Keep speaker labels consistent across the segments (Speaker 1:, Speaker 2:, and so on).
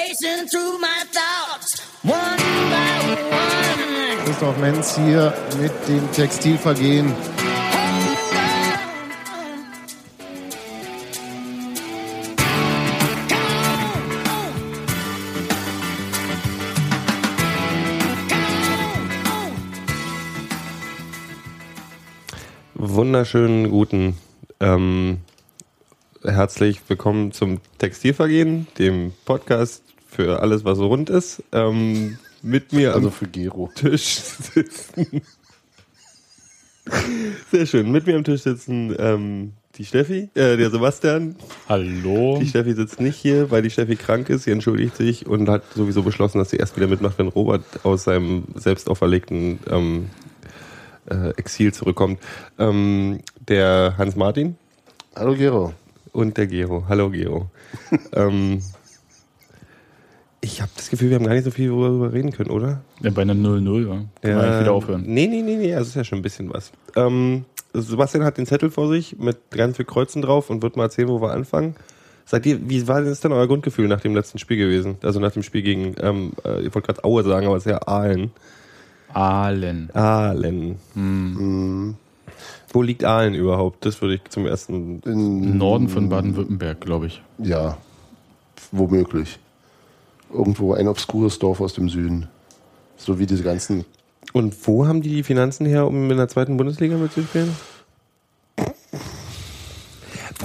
Speaker 1: racing through my thoughts, one by one.
Speaker 2: Christoph Menz hier mit dem Textilvergehen.
Speaker 3: Wunderschönen guten. Ähm, herzlich willkommen zum Textilvergehen, dem Podcast für alles, was so rund ist. Ähm, mit mir
Speaker 2: Also
Speaker 3: am
Speaker 2: für Gero.
Speaker 3: Tisch sitzen. Sehr schön. Mit mir am Tisch sitzen ähm, die Steffi, äh, der Sebastian.
Speaker 4: Hallo.
Speaker 3: Die Steffi sitzt nicht hier, weil die Steffi krank ist. Sie entschuldigt sich und hat sowieso beschlossen, dass sie erst wieder mitmacht, wenn Robert aus seinem selbst auferlegten ähm, äh, Exil zurückkommt. Ähm, der Hans Martin
Speaker 2: Hallo Gero.
Speaker 3: und der Gero. Hallo Gero. ähm, ich habe das Gefühl, wir haben gar nicht so viel darüber reden können, oder?
Speaker 4: Ja, bei einer 0-0, ja. Kann man eigentlich wieder aufhören.
Speaker 3: Nee, nee, nee, nee, das ist ja schon ein bisschen was. Ähm, Sebastian hat den Zettel vor sich mit ganz viel Kreuzen drauf und wird mal erzählen, wo wir anfangen. Seid ihr, wie war das denn euer Grundgefühl nach dem letzten Spiel gewesen? Also nach dem Spiel gegen, ähm, äh, ich wollte gerade Aue sagen, aber es ist ja Aalen.
Speaker 4: Aalen.
Speaker 3: Aalen.
Speaker 2: Hm.
Speaker 3: Wo liegt Aalen überhaupt? Das würde ich zum ersten.
Speaker 4: Im Norden von Baden-Württemberg, glaube ich.
Speaker 2: Ja, womöglich. Irgendwo ein obskures Dorf aus dem Süden. So wie diese ganzen.
Speaker 3: Und wo haben die die Finanzen her, um in der zweiten Bundesliga mitzuspielen?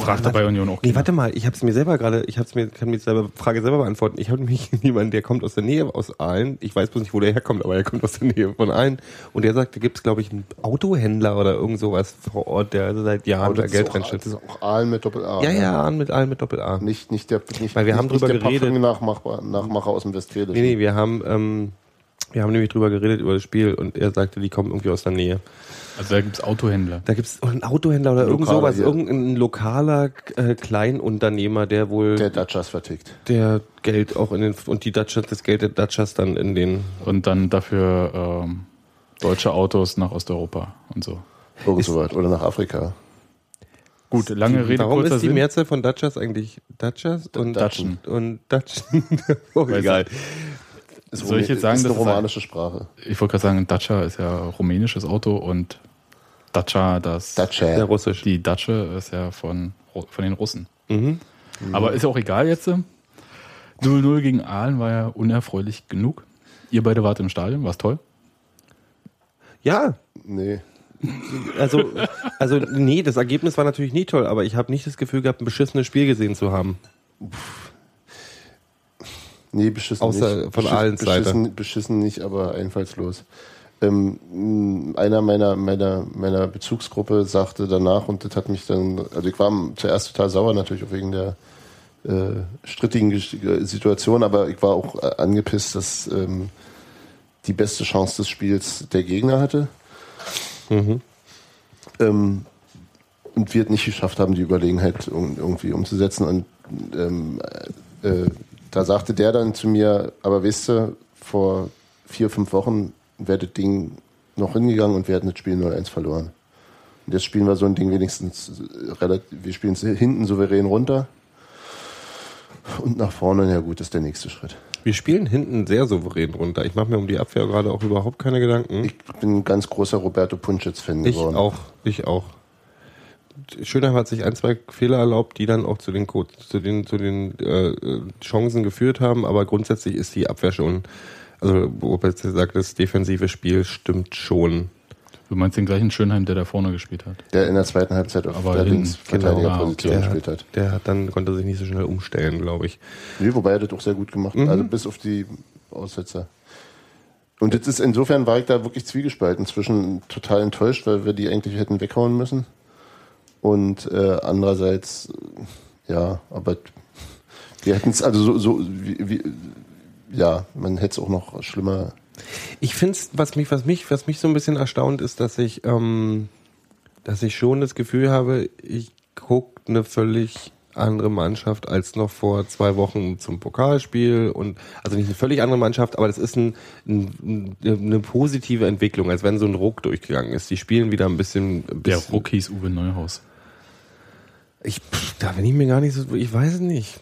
Speaker 4: Fragt dabei Union auch
Speaker 3: Nee,
Speaker 4: keiner.
Speaker 3: warte mal, ich habe es mir selber gerade, ich hab's mir, kann mir selber Frage selber beantworten. Ich habe nämlich jemanden, der kommt aus der Nähe aus Aalen. Ich weiß bloß nicht, wo der herkommt, aber er kommt aus der Nähe von Aalen. Und der sagt, da gibt's glaube ich, einen Autohändler oder irgend sowas vor Ort, der seit Jahren da Geld reinsteckt.
Speaker 2: das ist auch Aalen mit Doppel-A.
Speaker 3: Ja,
Speaker 2: ne?
Speaker 3: ja, Aalen mit Aalen mit Doppel A.
Speaker 2: Nicht, nicht der, nicht,
Speaker 3: Weil wir
Speaker 2: nicht,
Speaker 3: haben drüber
Speaker 2: nicht der
Speaker 3: geredet.
Speaker 2: Parfüm-Nachmacher Nachmacher aus dem Westfälischen.
Speaker 3: Nee, nee, wir haben, ähm, wir haben nämlich drüber geredet über das Spiel und er sagte, die kommen irgendwie aus der Nähe.
Speaker 4: Also da gibt es Autohändler.
Speaker 3: Da gibt's einen Autohändler oder irgend sowas,
Speaker 2: hier.
Speaker 3: irgendein lokaler äh, Kleinunternehmer, der wohl
Speaker 2: Der Dutchers vertickt.
Speaker 3: der Geld auch in den und die Dutchers, das Geld der Dutchers dann in den
Speaker 4: Und dann dafür ähm, deutsche Autos nach Osteuropa und so.
Speaker 2: Irgend sowas. Oder nach Afrika.
Speaker 4: Gut, lange Rede,
Speaker 3: Warum
Speaker 4: kurzer
Speaker 3: ist die
Speaker 4: Sinn.
Speaker 3: Mehrzahl von Dutchers eigentlich Dutchers und
Speaker 4: Dutchen.
Speaker 3: und Dutchen? oh, egal.
Speaker 2: Ist
Speaker 4: Soll ich jetzt sagen,
Speaker 2: ist eine
Speaker 4: es ein-
Speaker 2: romanische Sprache.
Speaker 4: Ich wollte gerade sagen, Dacia ist ja rumänisches Auto und Dacia, das
Speaker 2: Dacia.
Speaker 3: Der Russisch.
Speaker 4: die Dacia ist ja von, von den Russen.
Speaker 3: Mhm.
Speaker 4: Aber ist ja auch egal jetzt. 0-0 gegen Aalen war ja unerfreulich genug. Ihr beide wart im Stadion, war's toll.
Speaker 3: Ja,
Speaker 2: Nee.
Speaker 3: also also nee, das Ergebnis war natürlich nie toll, aber ich habe nicht das Gefühl gehabt, ein beschissenes Spiel gesehen zu haben.
Speaker 2: Nee, beschissen
Speaker 3: Außer
Speaker 2: nicht.
Speaker 3: von
Speaker 2: Beschiss-
Speaker 3: Ahlens Seite.
Speaker 2: beschissen, beschissen nicht, aber einfallslos. Ähm, einer meiner, meiner, meiner Bezugsgruppe sagte danach, und das hat mich dann, also ich war zuerst total sauer natürlich auch wegen der äh, strittigen Gesch- Situation, aber ich war auch äh, angepisst, dass ähm, die beste Chance des Spiels der Gegner hatte. Ähm, und wir es nicht geschafft haben, die Überlegenheit irgendwie umzusetzen. Und ähm, äh, da sagte der dann zu mir, aber weißt du, vor vier, fünf Wochen wäre das Ding noch hingegangen und wir hätten das Spiel 0-1 verloren. Und jetzt spielen wir so ein Ding wenigstens äh, relativ, wir spielen es hinten souverän runter. Und nach vorne, ja gut, ist der nächste Schritt.
Speaker 3: Wir spielen hinten sehr souverän runter. Ich mache mir um die Abwehr gerade auch überhaupt keine Gedanken.
Speaker 2: Ich bin ein ganz großer Roberto Puncitz-Fan
Speaker 3: Ich
Speaker 2: geworden.
Speaker 3: auch, ich auch. Schöner hat sich ein, zwei Fehler erlaubt, die dann auch zu den, Co- zu den, zu den äh, Chancen geführt haben, aber grundsätzlich ist die Abwehr schon, also Robert sagt, das defensive Spiel stimmt schon.
Speaker 4: Du meinst den gleichen Schönheim, der da vorne gespielt hat.
Speaker 2: Der in der zweiten Halbzeit auf
Speaker 4: Aber
Speaker 2: der Linksverteidigerposition
Speaker 4: genau.
Speaker 3: Der,
Speaker 2: gespielt hat.
Speaker 3: der hat dann konnte sich nicht so schnell umstellen, glaube ich.
Speaker 2: Nee, wobei er das auch sehr gut gemacht
Speaker 3: Mhm.
Speaker 2: hat. Also bis auf die Aussetzer. Und das ist insofern war ich da wirklich zwiegespalten zwischen total enttäuscht, weil wir die eigentlich hätten weghauen müssen. Und äh, andererseits, ja, aber wir hätten es, also so, so wie, wie, ja, man hätte es auch noch schlimmer.
Speaker 3: Ich finde was mich, was mich, was mich so ein bisschen erstaunt ist, dass ich, ähm, dass ich schon das Gefühl habe, ich gucke eine völlig andere Mannschaft als noch vor zwei Wochen zum Pokalspiel und also nicht eine völlig andere Mannschaft, aber das ist ein, ein, eine positive Entwicklung, als wenn so ein Ruck durchgegangen ist. Die spielen wieder ein bisschen. Ein
Speaker 4: Der
Speaker 3: bisschen
Speaker 4: Ruck hieß Uwe Neuhaus.
Speaker 3: Ich, pff, da bin ich mir gar nicht so. Ich weiß es nicht.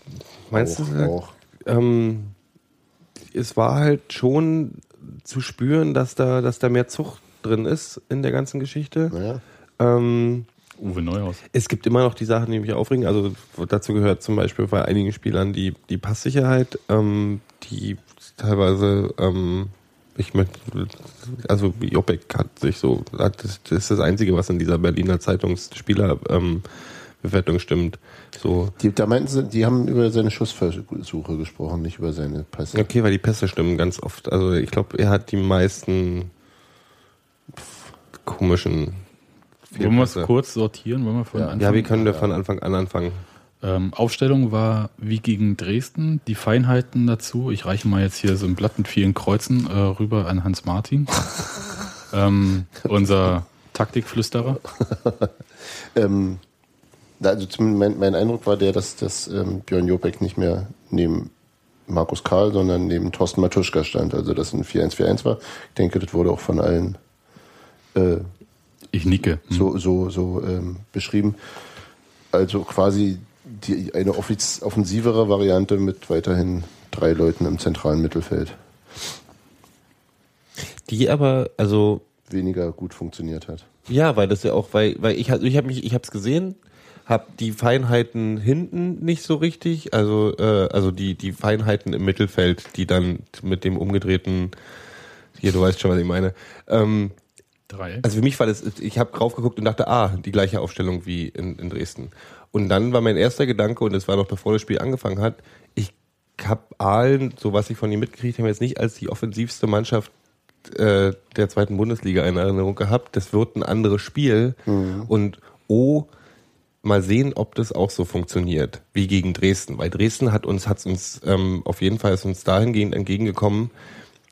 Speaker 3: Meinst
Speaker 2: auch,
Speaker 3: du?
Speaker 2: auch.
Speaker 3: Ähm, es war halt schon zu spüren, dass da, dass da mehr Zucht drin ist in der ganzen Geschichte.
Speaker 2: Naja.
Speaker 3: Ähm,
Speaker 4: Uwe Neuhaus.
Speaker 3: es gibt immer noch die Sachen, die mich aufregen. Also dazu gehört zum Beispiel bei einigen Spielern die, die Passsicherheit, ähm, die teilweise, ähm, ich möchte, also Jopek hat sich so, hat, das, das ist das Einzige, was in dieser Berliner Zeitungsspieler ähm, Bewertung stimmt. So,
Speaker 2: Die, da meinten sie, die haben über seine Schussversuche gesprochen, nicht über seine Pässe.
Speaker 3: okay, weil die Pässe stimmen ganz oft. Also ich glaube, er hat die meisten komischen
Speaker 4: Wollen wir es
Speaker 3: Fehlpässe.
Speaker 4: kurz sortieren? Wollen wir von Anfang
Speaker 3: Ja, wie können wir von Anfang an anfangen?
Speaker 4: Ähm, Aufstellung war wie gegen Dresden. Die Feinheiten dazu. Ich reiche mal jetzt hier so ein Blatt mit vielen Kreuzen äh, rüber an Hans Martin. ähm, unser Taktikflüsterer.
Speaker 2: Ähm, also mein, mein Eindruck war der, dass, dass ähm, Björn Jopek nicht mehr neben Markus Karl, sondern neben Thorsten Matuschka stand. Also dass ein 4-1-4-1 war. Ich denke, das wurde auch von allen äh,
Speaker 4: Ich nicke. Hm.
Speaker 2: so, so, so ähm, beschrieben. Also quasi die, eine offiz offensivere Variante mit weiterhin drei Leuten im zentralen Mittelfeld.
Speaker 3: Die aber, also
Speaker 2: Weniger gut funktioniert hat.
Speaker 3: Ja, weil das ja auch, weil, weil ich, also ich habe mich, ich habe es gesehen, habe die Feinheiten hinten nicht so richtig, also äh, also die die Feinheiten im Mittelfeld, die dann mit dem umgedrehten, hier du weißt schon, was ich meine. Ähm,
Speaker 4: Drei.
Speaker 3: also für mich war das, ich habe drauf geguckt und dachte, ah, die gleiche Aufstellung wie in, in Dresden. Und dann war mein erster Gedanke, und das war noch bevor das Spiel angefangen hat, ich habe Aalen, so was ich von ihm mitgekriegt habe, jetzt nicht als die offensivste Mannschaft äh, der zweiten Bundesliga in Erinnerung gehabt. Das wird ein anderes Spiel. Und oh, mal sehen, ob das auch so funktioniert wie gegen Dresden. Weil Dresden hat uns, hat's uns ähm, auf jeden Fall ist uns dahingehend entgegengekommen,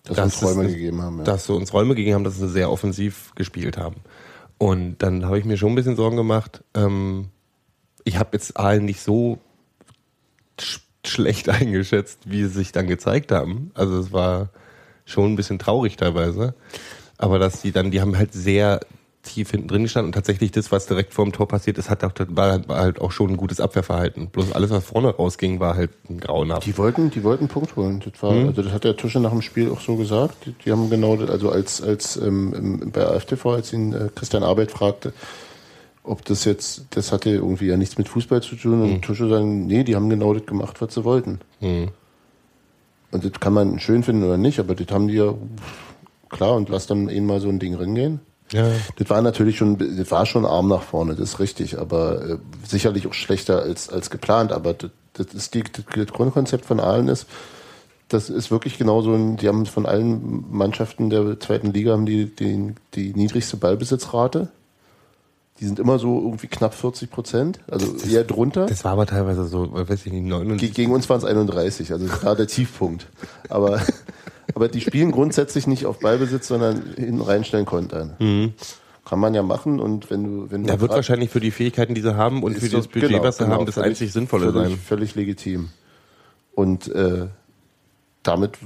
Speaker 2: Dass wir uns
Speaker 3: es-
Speaker 2: Räume gegeben haben. Ja.
Speaker 3: dass sie uns Räume gegeben haben, dass sie sehr offensiv gespielt haben. Und dann habe ich mir schon ein bisschen Sorgen gemacht. Ähm, ich habe jetzt Aalen nicht so sch schlecht eingeschätzt, wie sie sich dann gezeigt haben. Also es war schon ein bisschen traurig teilweise. Aber dass die dann, die haben halt sehr tief hinten drin gestanden und tatsächlich das, was direkt vor dem Tor passiert ist, hat auch, war, war halt auch schon ein gutes Abwehrverhalten. Bloß alles, was vorne rausging, war halt ein grauenhaft.
Speaker 2: Die wollten, die wollten einen Punkt holen. Das war, also das hat der Tusche nach dem Spiel auch so gesagt. Die, die haben genau das, also als, als ähm, bei AfTV, als ihn äh, Christian Arbeit fragte, ob das jetzt, das hatte irgendwie ja nichts mit Fußball zu tun. Und Tusche sagen, nee, die haben genau das gemacht, was sie wollten.
Speaker 3: Hm.
Speaker 2: Und das kann man schön finden oder nicht, aber das haben die ja klar und lass dann eben mal so ein Ding ringehen.
Speaker 3: Ja.
Speaker 2: Das war natürlich schon, das war schon arm nach vorne, das ist richtig, aber äh, sicherlich auch schlechter als, als geplant. Aber das, das ist die, das, das Grundkonzept von Aalen ist, das ist wirklich genauso, ein, die haben von allen Mannschaften der zweiten Liga haben die, die, die niedrigste Ballbesitzrate. Die sind immer so irgendwie knapp 40 Prozent, also eher drunter.
Speaker 3: Das war aber teilweise so, weiß ich nicht, 79.
Speaker 2: Ge- Gegen uns waren es 31, also das war der Tiefpunkt. Aber, aber die spielen grundsätzlich nicht auf Ballbesitz, sondern hinten reinstellen kontern. Kann man ja machen und wenn du, wenn du
Speaker 3: Da wird wahrscheinlich für die Fähigkeiten, die sie haben und für das Budget,
Speaker 2: genau,
Speaker 3: was sie
Speaker 2: genau,
Speaker 3: haben, das
Speaker 2: völlig-
Speaker 3: einzig Sinnvolle
Speaker 2: völlig,
Speaker 3: sein.
Speaker 2: Völlig legitim. Und äh, damit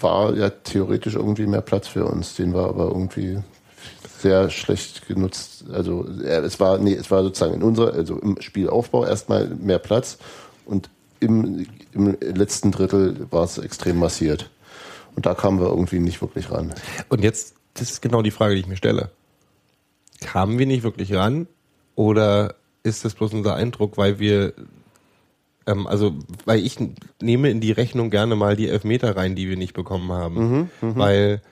Speaker 2: war ja theoretisch irgendwie mehr Platz für uns. Den war aber irgendwie sehr schlecht genutzt. Also äh, es war, nee, es war sozusagen in unserer, also im Spielaufbau erstmal mehr Platz und im, im letzten Drittel war es extrem massiert. Und da kamen wir irgendwie nicht wirklich ran.
Speaker 3: Und jetzt, das ist genau die Frage, die ich mir stelle. Kamen wir nicht wirklich ran oder ist das bloß unser Eindruck, weil wir, ähm, also, weil ich nehme in die Rechnung gerne mal die Elfmeter rein, die wir nicht bekommen haben. Weil,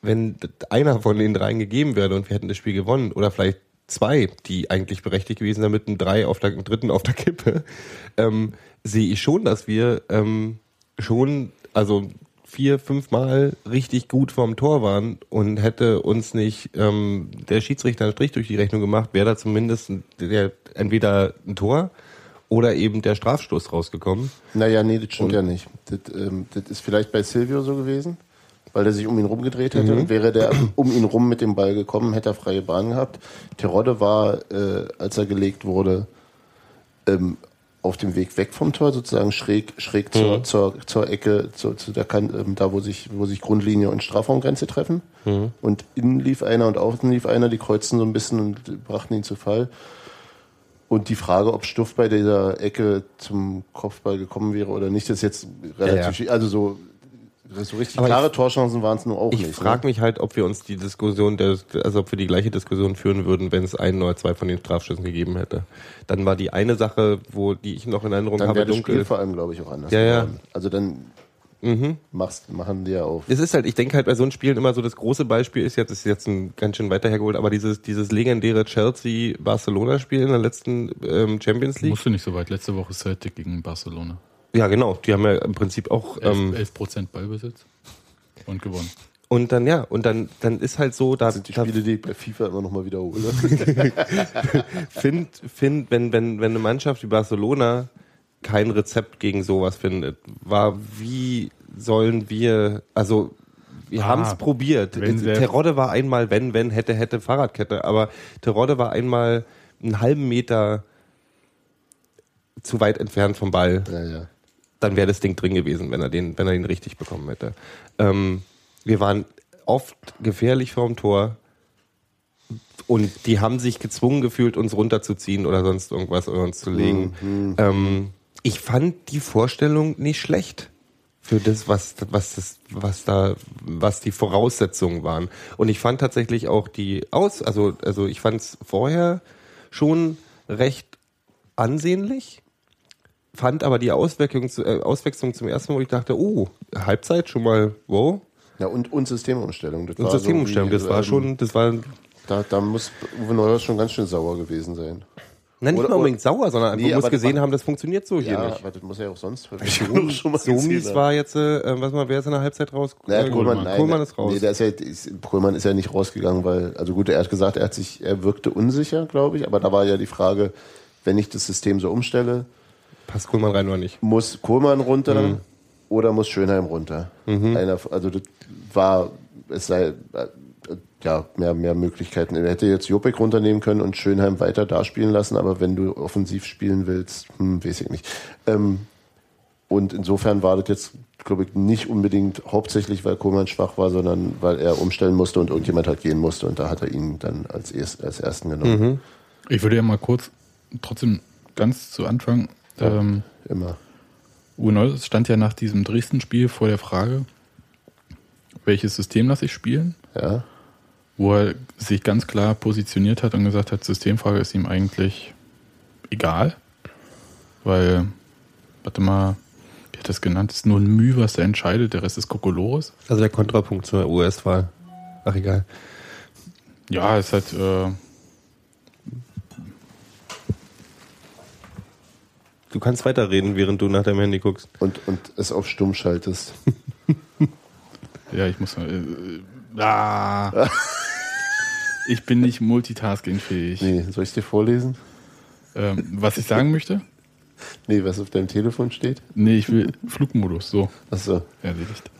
Speaker 3: wenn einer von den dreien gegeben wäre und wir hätten das Spiel gewonnen oder vielleicht zwei, die eigentlich berechtigt gewesen sind, mit einem drei auf der, einem dritten auf der Kippe, ähm, sehe ich schon, dass wir ähm, schon, also vier, fünf Mal richtig gut vorm Tor waren und hätte uns nicht ähm, der Schiedsrichter einen Strich durch die Rechnung gemacht, wäre da zumindest der, entweder ein Tor oder eben der Strafstoß rausgekommen.
Speaker 2: Naja, nee, das stimmt ja nicht. Das, ähm, das ist vielleicht bei Silvio so gewesen, weil er sich um ihn rumgedreht hätte. Und wäre der um ihn rum mit dem Ball gekommen, hätte er freie Bahn gehabt. Terodde war, äh, als er gelegt wurde, ähm, auf dem Weg weg vom Tor, sozusagen schräg, schräg zur, zur, zur Ecke, zu, zu der Kante, ähm, da wo sich, wo sich Grundlinie und Strafraumgrenze treffen. Und innen lief einer und außen lief einer, die kreuzten so ein bisschen und brachten ihn zu Fall. Und die Frage, ob Stuff bei dieser Ecke zum Kopfball gekommen wäre oder nicht, ist jetzt relativ,
Speaker 3: Ja, ja.
Speaker 2: schwierig. also so So richtig
Speaker 3: Aber
Speaker 2: klare Torchancen waren es nur auch
Speaker 3: Ich
Speaker 2: nicht.
Speaker 3: frage
Speaker 2: ne?
Speaker 3: mich halt, ob wir uns die Diskussion, der, also ob wir die gleiche Diskussion führen würden, wenn es einen oder zwei von den Strafschüssen gegeben hätte. Dann war die eine Sache, wo die ich noch in Erinnerung
Speaker 2: Dann
Speaker 3: habe,
Speaker 2: das Spiel
Speaker 3: dunkel.
Speaker 2: vor allem, glaube ich, auch anders
Speaker 3: Ja, ja.
Speaker 2: Also dann machst, machen die ja auf.
Speaker 3: Es ist halt, ich denke halt bei so einem Spielen immer so, das große Beispiel ist jetzt, ist jetzt ein ganz schön weiter hergeholt, aber dieses, dieses legendäre Chelsea-Barcelona-Spiel in der letzten ähm, Champions League.
Speaker 4: Musst du nicht so weit. Letzte Woche Celtic gegen Barcelona.
Speaker 3: Ja, genau. Die haben ja im Prinzip auch, ähm,
Speaker 4: 11 Prozent Ballbesitz und gewonnen.
Speaker 3: und dann, ja, und dann, dann ist halt so, da,
Speaker 2: Das sind die
Speaker 3: da
Speaker 2: Spiele, die ich bei FIFA immer noch mal wiederhole.
Speaker 3: find, find, wenn, wenn, wenn eine Mannschaft wie Barcelona kein Rezept gegen sowas findet, war, wie sollen wir, also, wir
Speaker 4: Ah,
Speaker 3: haben es probiert. Terodde war einmal, wenn, wenn, hätte, hätte, Fahrradkette, aber Terodde war einmal einen halben Meter zu weit entfernt vom Ball.
Speaker 2: ja, ja.
Speaker 3: Dann wäre das Ding drin gewesen, wenn er den, wenn er ihn richtig bekommen hätte. Ähm, wir waren oft gefährlich vorm Tor. Und die haben sich gezwungen gefühlt, uns runterzuziehen oder sonst irgendwas oder uns zu legen. Ähm, ich fand die Vorstellung nicht schlecht für das, was, was das, was da, was die Voraussetzungen waren. Und ich fand tatsächlich auch die Aus, also, also ich fand es vorher schon recht ansehnlich, fand aber die Auswechslung, äh, Auswechslung zum ersten Mal, wo ich dachte, oh, Halbzeit schon mal, wow.
Speaker 2: Ja, und, und Systemumstellung. Das
Speaker 3: Und
Speaker 2: so
Speaker 3: Systemumstellung,
Speaker 2: wie,
Speaker 3: das war
Speaker 2: ähm,
Speaker 3: schon, das war
Speaker 2: Da, da muss Uwe Neuhaus schon ganz schön sauer gewesen sein.
Speaker 3: Nein, nicht
Speaker 2: Oder-
Speaker 3: mal unbedingt sauer, sondern
Speaker 2: Nee,
Speaker 3: man muss gesehen
Speaker 2: war-
Speaker 3: haben, das funktioniert so hier
Speaker 2: Ja,
Speaker 3: nicht.
Speaker 2: aber das muss er ja auch sonst
Speaker 3: So,
Speaker 2: schon mal
Speaker 3: so mies war jetzt, äh, was mal, wer ist in der Halbzeit raus?
Speaker 2: Naja,
Speaker 3: Äh,
Speaker 2: Kohlmann, nein,
Speaker 3: Kohlmann ist raus.
Speaker 2: Nee, der ist ja, ist, Kohlmann ist ja nicht rausgegangen, weil, also gut, er hat gesagt, er hat sich, er wirkte unsicher, glaube ich, aber da war ja die Frage, wenn ich das System so umstelle,
Speaker 3: Passt Kohlmann rein oder nicht?
Speaker 2: muss Kohlmann runter
Speaker 3: Mhm.
Speaker 2: oder muss Schönheim runter? Einer, also das war, es sei, äh, ja, mehr, mehr Möglichkeiten. Er hätte jetzt Jopek runternehmen können und Schönheim weiter da spielen lassen, aber wenn du offensiv spielen willst, hm, weiß ich nicht. Ähm, und insofern war das jetzt, glaube ich, nicht unbedingt hauptsächlich, weil Kohlmann schwach war, sondern weil er umstellen musste und irgendjemand halt gehen musste und da hat er ihn dann als, erst, als ersten genommen.
Speaker 4: Ich würde ja mal kurz, trotzdem ganz zu Anfang, ähm,
Speaker 2: Immer.
Speaker 4: Uwe Neuhaus stand ja nach diesem Dresden-Spiel vor der Frage, welches System lasse ich spielen?
Speaker 2: Ja.
Speaker 4: Wo er sich ganz klar positioniert hat und gesagt hat, Systemfrage ist ihm eigentlich egal. Weil, warte mal, wie hat das genannt? ist nur ein Mühe, was er entscheidet, der Rest ist Kokolores.
Speaker 3: Also der Kontrapunkt zur US-Wahl. Ach, egal.
Speaker 4: Ja, ist halt, äh,
Speaker 3: Du kannst weiterreden, während du nach deinem Handy guckst.
Speaker 2: Und, und es auf stumm schaltest.
Speaker 4: ja, ich muss mal, äh, ah, ich bin nicht multitaskingfähig.
Speaker 2: Nee, soll ich dir vorlesen?
Speaker 4: Ähm, was ich sagen möchte?
Speaker 2: Nee, was auf deinem Telefon steht?
Speaker 4: Nee, ich will Flugmodus, so.
Speaker 2: Achso.
Speaker 4: erledigt.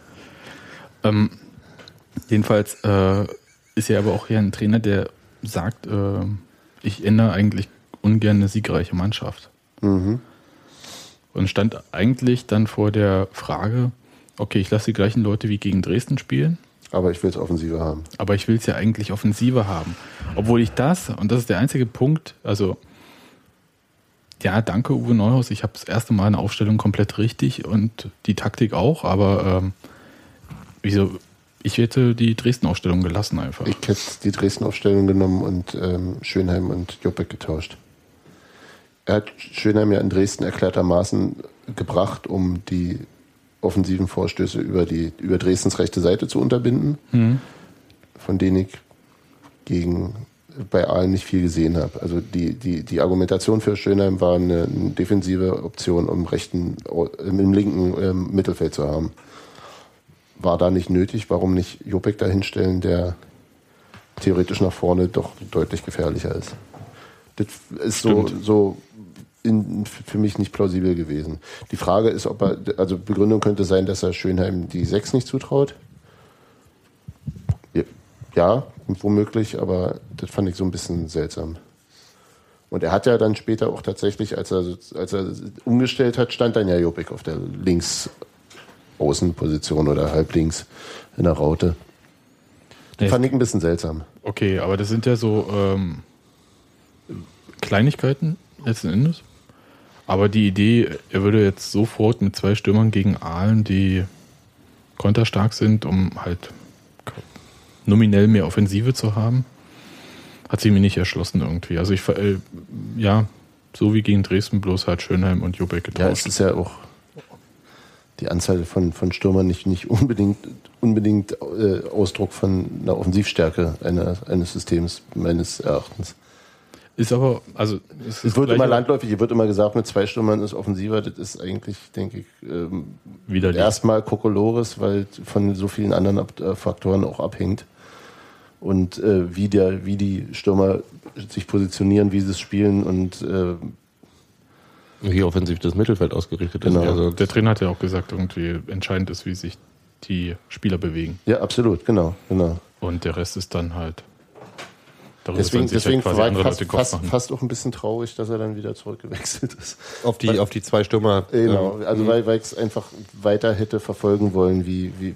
Speaker 4: Ähm, jedenfalls äh, ist er aber auch hier ein Trainer, der sagt, äh, ich ändere eigentlich ungern eine siegreiche Mannschaft. Und stand eigentlich dann vor der Frage, okay, ich lasse die gleichen Leute wie gegen Dresden spielen,
Speaker 2: Aber ich will es offensiver haben.
Speaker 4: aber ich will es ja eigentlich offensiver haben. Obwohl ich das, und das ist der einzige Punkt, also ja, danke Uwe Neuhaus, ich habe das erste Mal eine Aufstellung komplett richtig und die Taktik auch, aber ähm, wieso, ich hätte die Dresden-Aufstellung gelassen einfach.
Speaker 2: Ich hätte die Dresden-Aufstellung genommen und ähm, Schönheim und Jopek getauscht. Er hat Schönheim ja in Dresden erklärtermaßen gebracht, um die offensiven Vorstöße über, die, über Dresdens rechte Seite zu unterbinden, von denen ich gegen bei Aalen nicht viel gesehen habe. Also die, die, die Argumentation für Schönheim war eine, eine defensive Option, um rechten, im linken ähm, Mittelfeld zu haben. War da nicht nötig, warum nicht Jopek da hinstellen, der theoretisch nach vorne doch deutlich gefährlicher ist. Das ist so, so in, für mich nicht plausibel gewesen. Die Frage ist, ob er, also Begründung könnte sein, dass er Schönheim die 6 nicht zutraut. Ja, womöglich, aber das fand ich so ein bisschen seltsam. Und er hat ja dann später auch tatsächlich, als er, als er umgestellt hat, stand dann ja Jopik auf der Links-Außenposition oder halblinks in der Raute. Das
Speaker 4: Nee.
Speaker 2: fand ich ein bisschen seltsam.
Speaker 4: Okay, aber das sind ja so ähm, Kleinigkeiten letzten Endes. Aber die Idee, er würde jetzt sofort mit zwei Stürmern gegen Aalen, die konterstark sind, um halt nominell mehr Offensive zu haben. Hat sich mir nicht erschlossen irgendwie. Also ich, äh, ja, so wie gegen Dresden, bloß halt Schönheim und Jobeck
Speaker 2: Ja, es
Speaker 4: getauscht.
Speaker 2: ist ja auch die Anzahl von, von Stürmern nicht, nicht unbedingt, unbedingt äh, Ausdruck von einer Offensivstärke einer, eines Systems, meines Erachtens.
Speaker 4: Ist aber, also es
Speaker 2: Es
Speaker 4: ist
Speaker 2: wird immer landläufig, hier wird immer gesagt, mit zwei Stürmern ist offensiver. Das ist eigentlich, denke ich, ähm,
Speaker 4: widerlich.
Speaker 2: erstmal Kokolores, weil von so vielen anderen Ab äh, Faktoren auch abhängt. Und äh, wie, der, wie die Stürmer sich positionieren, wie sie es spielen und äh,
Speaker 3: Wie offensiv das Mittelfeld ausgerichtet ist.
Speaker 2: Genau.
Speaker 3: Also
Speaker 4: Der Trainer hat ja auch gesagt, irgendwie entscheidend ist, wie sich die Spieler bewegen.
Speaker 2: ja, absolut, genau, genau.
Speaker 4: Und der Rest ist dann halt. Darüber
Speaker 2: Deswegen, deswegen
Speaker 4: quasi
Speaker 2: war ich
Speaker 4: andere
Speaker 2: fast, fast, fast auch ein bisschen traurig, dass er dann wieder zurückgewechselt ist.
Speaker 3: auf die, auf die zwei Stürmer.
Speaker 2: Genau,
Speaker 3: ähm,
Speaker 2: also weil, weil ich es einfach weiter hätte verfolgen wollen, wie, wie,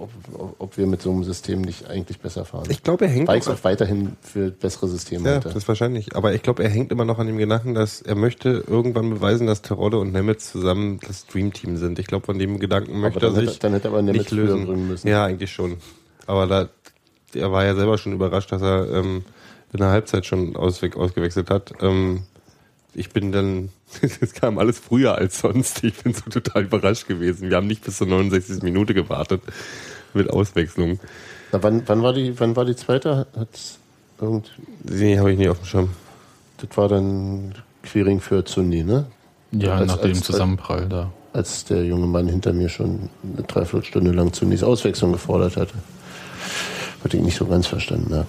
Speaker 2: ob, ob- wir mit so einem System nicht eigentlich besser fahren.
Speaker 3: Ich glaube, er hängt
Speaker 2: weil ich es
Speaker 3: auch-
Speaker 2: auch weiterhin für bessere Systeme
Speaker 3: Ja,
Speaker 2: halte.
Speaker 3: das wahrscheinlich. Aber ich glaube, er hängt immer noch an dem Gedanken, dass er möchte irgendwann beweisen, dass Terodde und Nemitz zusammen das Dreamteam sind. Ich glaube, von dem Gedanken möchte
Speaker 2: dann
Speaker 3: er
Speaker 2: hätte-
Speaker 3: sich
Speaker 2: dann hätte aber Nemitz
Speaker 3: nicht lösen.
Speaker 2: bringen müssen.
Speaker 3: Ja, eigentlich schon. Aber da, er war ja selber schon überrascht, dass er ähm, in der Halbzeit schon auswe ausgewechselt hat. Ähm, ich bin dann, es kam alles früher als sonst. Ich bin so total überrascht gewesen. Wir haben nicht bis zur 69. Minute gewartet mit Auswechslung.
Speaker 2: Na, wann, wann, war die, wann war die zweite? Hat's irgend,
Speaker 3: Die habe ich nie auf dem Schirm.
Speaker 2: das war dann Clearing für Zundi, ne?
Speaker 4: ja,
Speaker 2: als-
Speaker 4: nach dem
Speaker 2: als-
Speaker 4: Zusammenprall da.
Speaker 2: Als der junge Mann hinter mir schon eine Dreiviertelstunde lang Zundis Auswechslung gefordert hatte. Was ich nicht so ganz verstanden habe.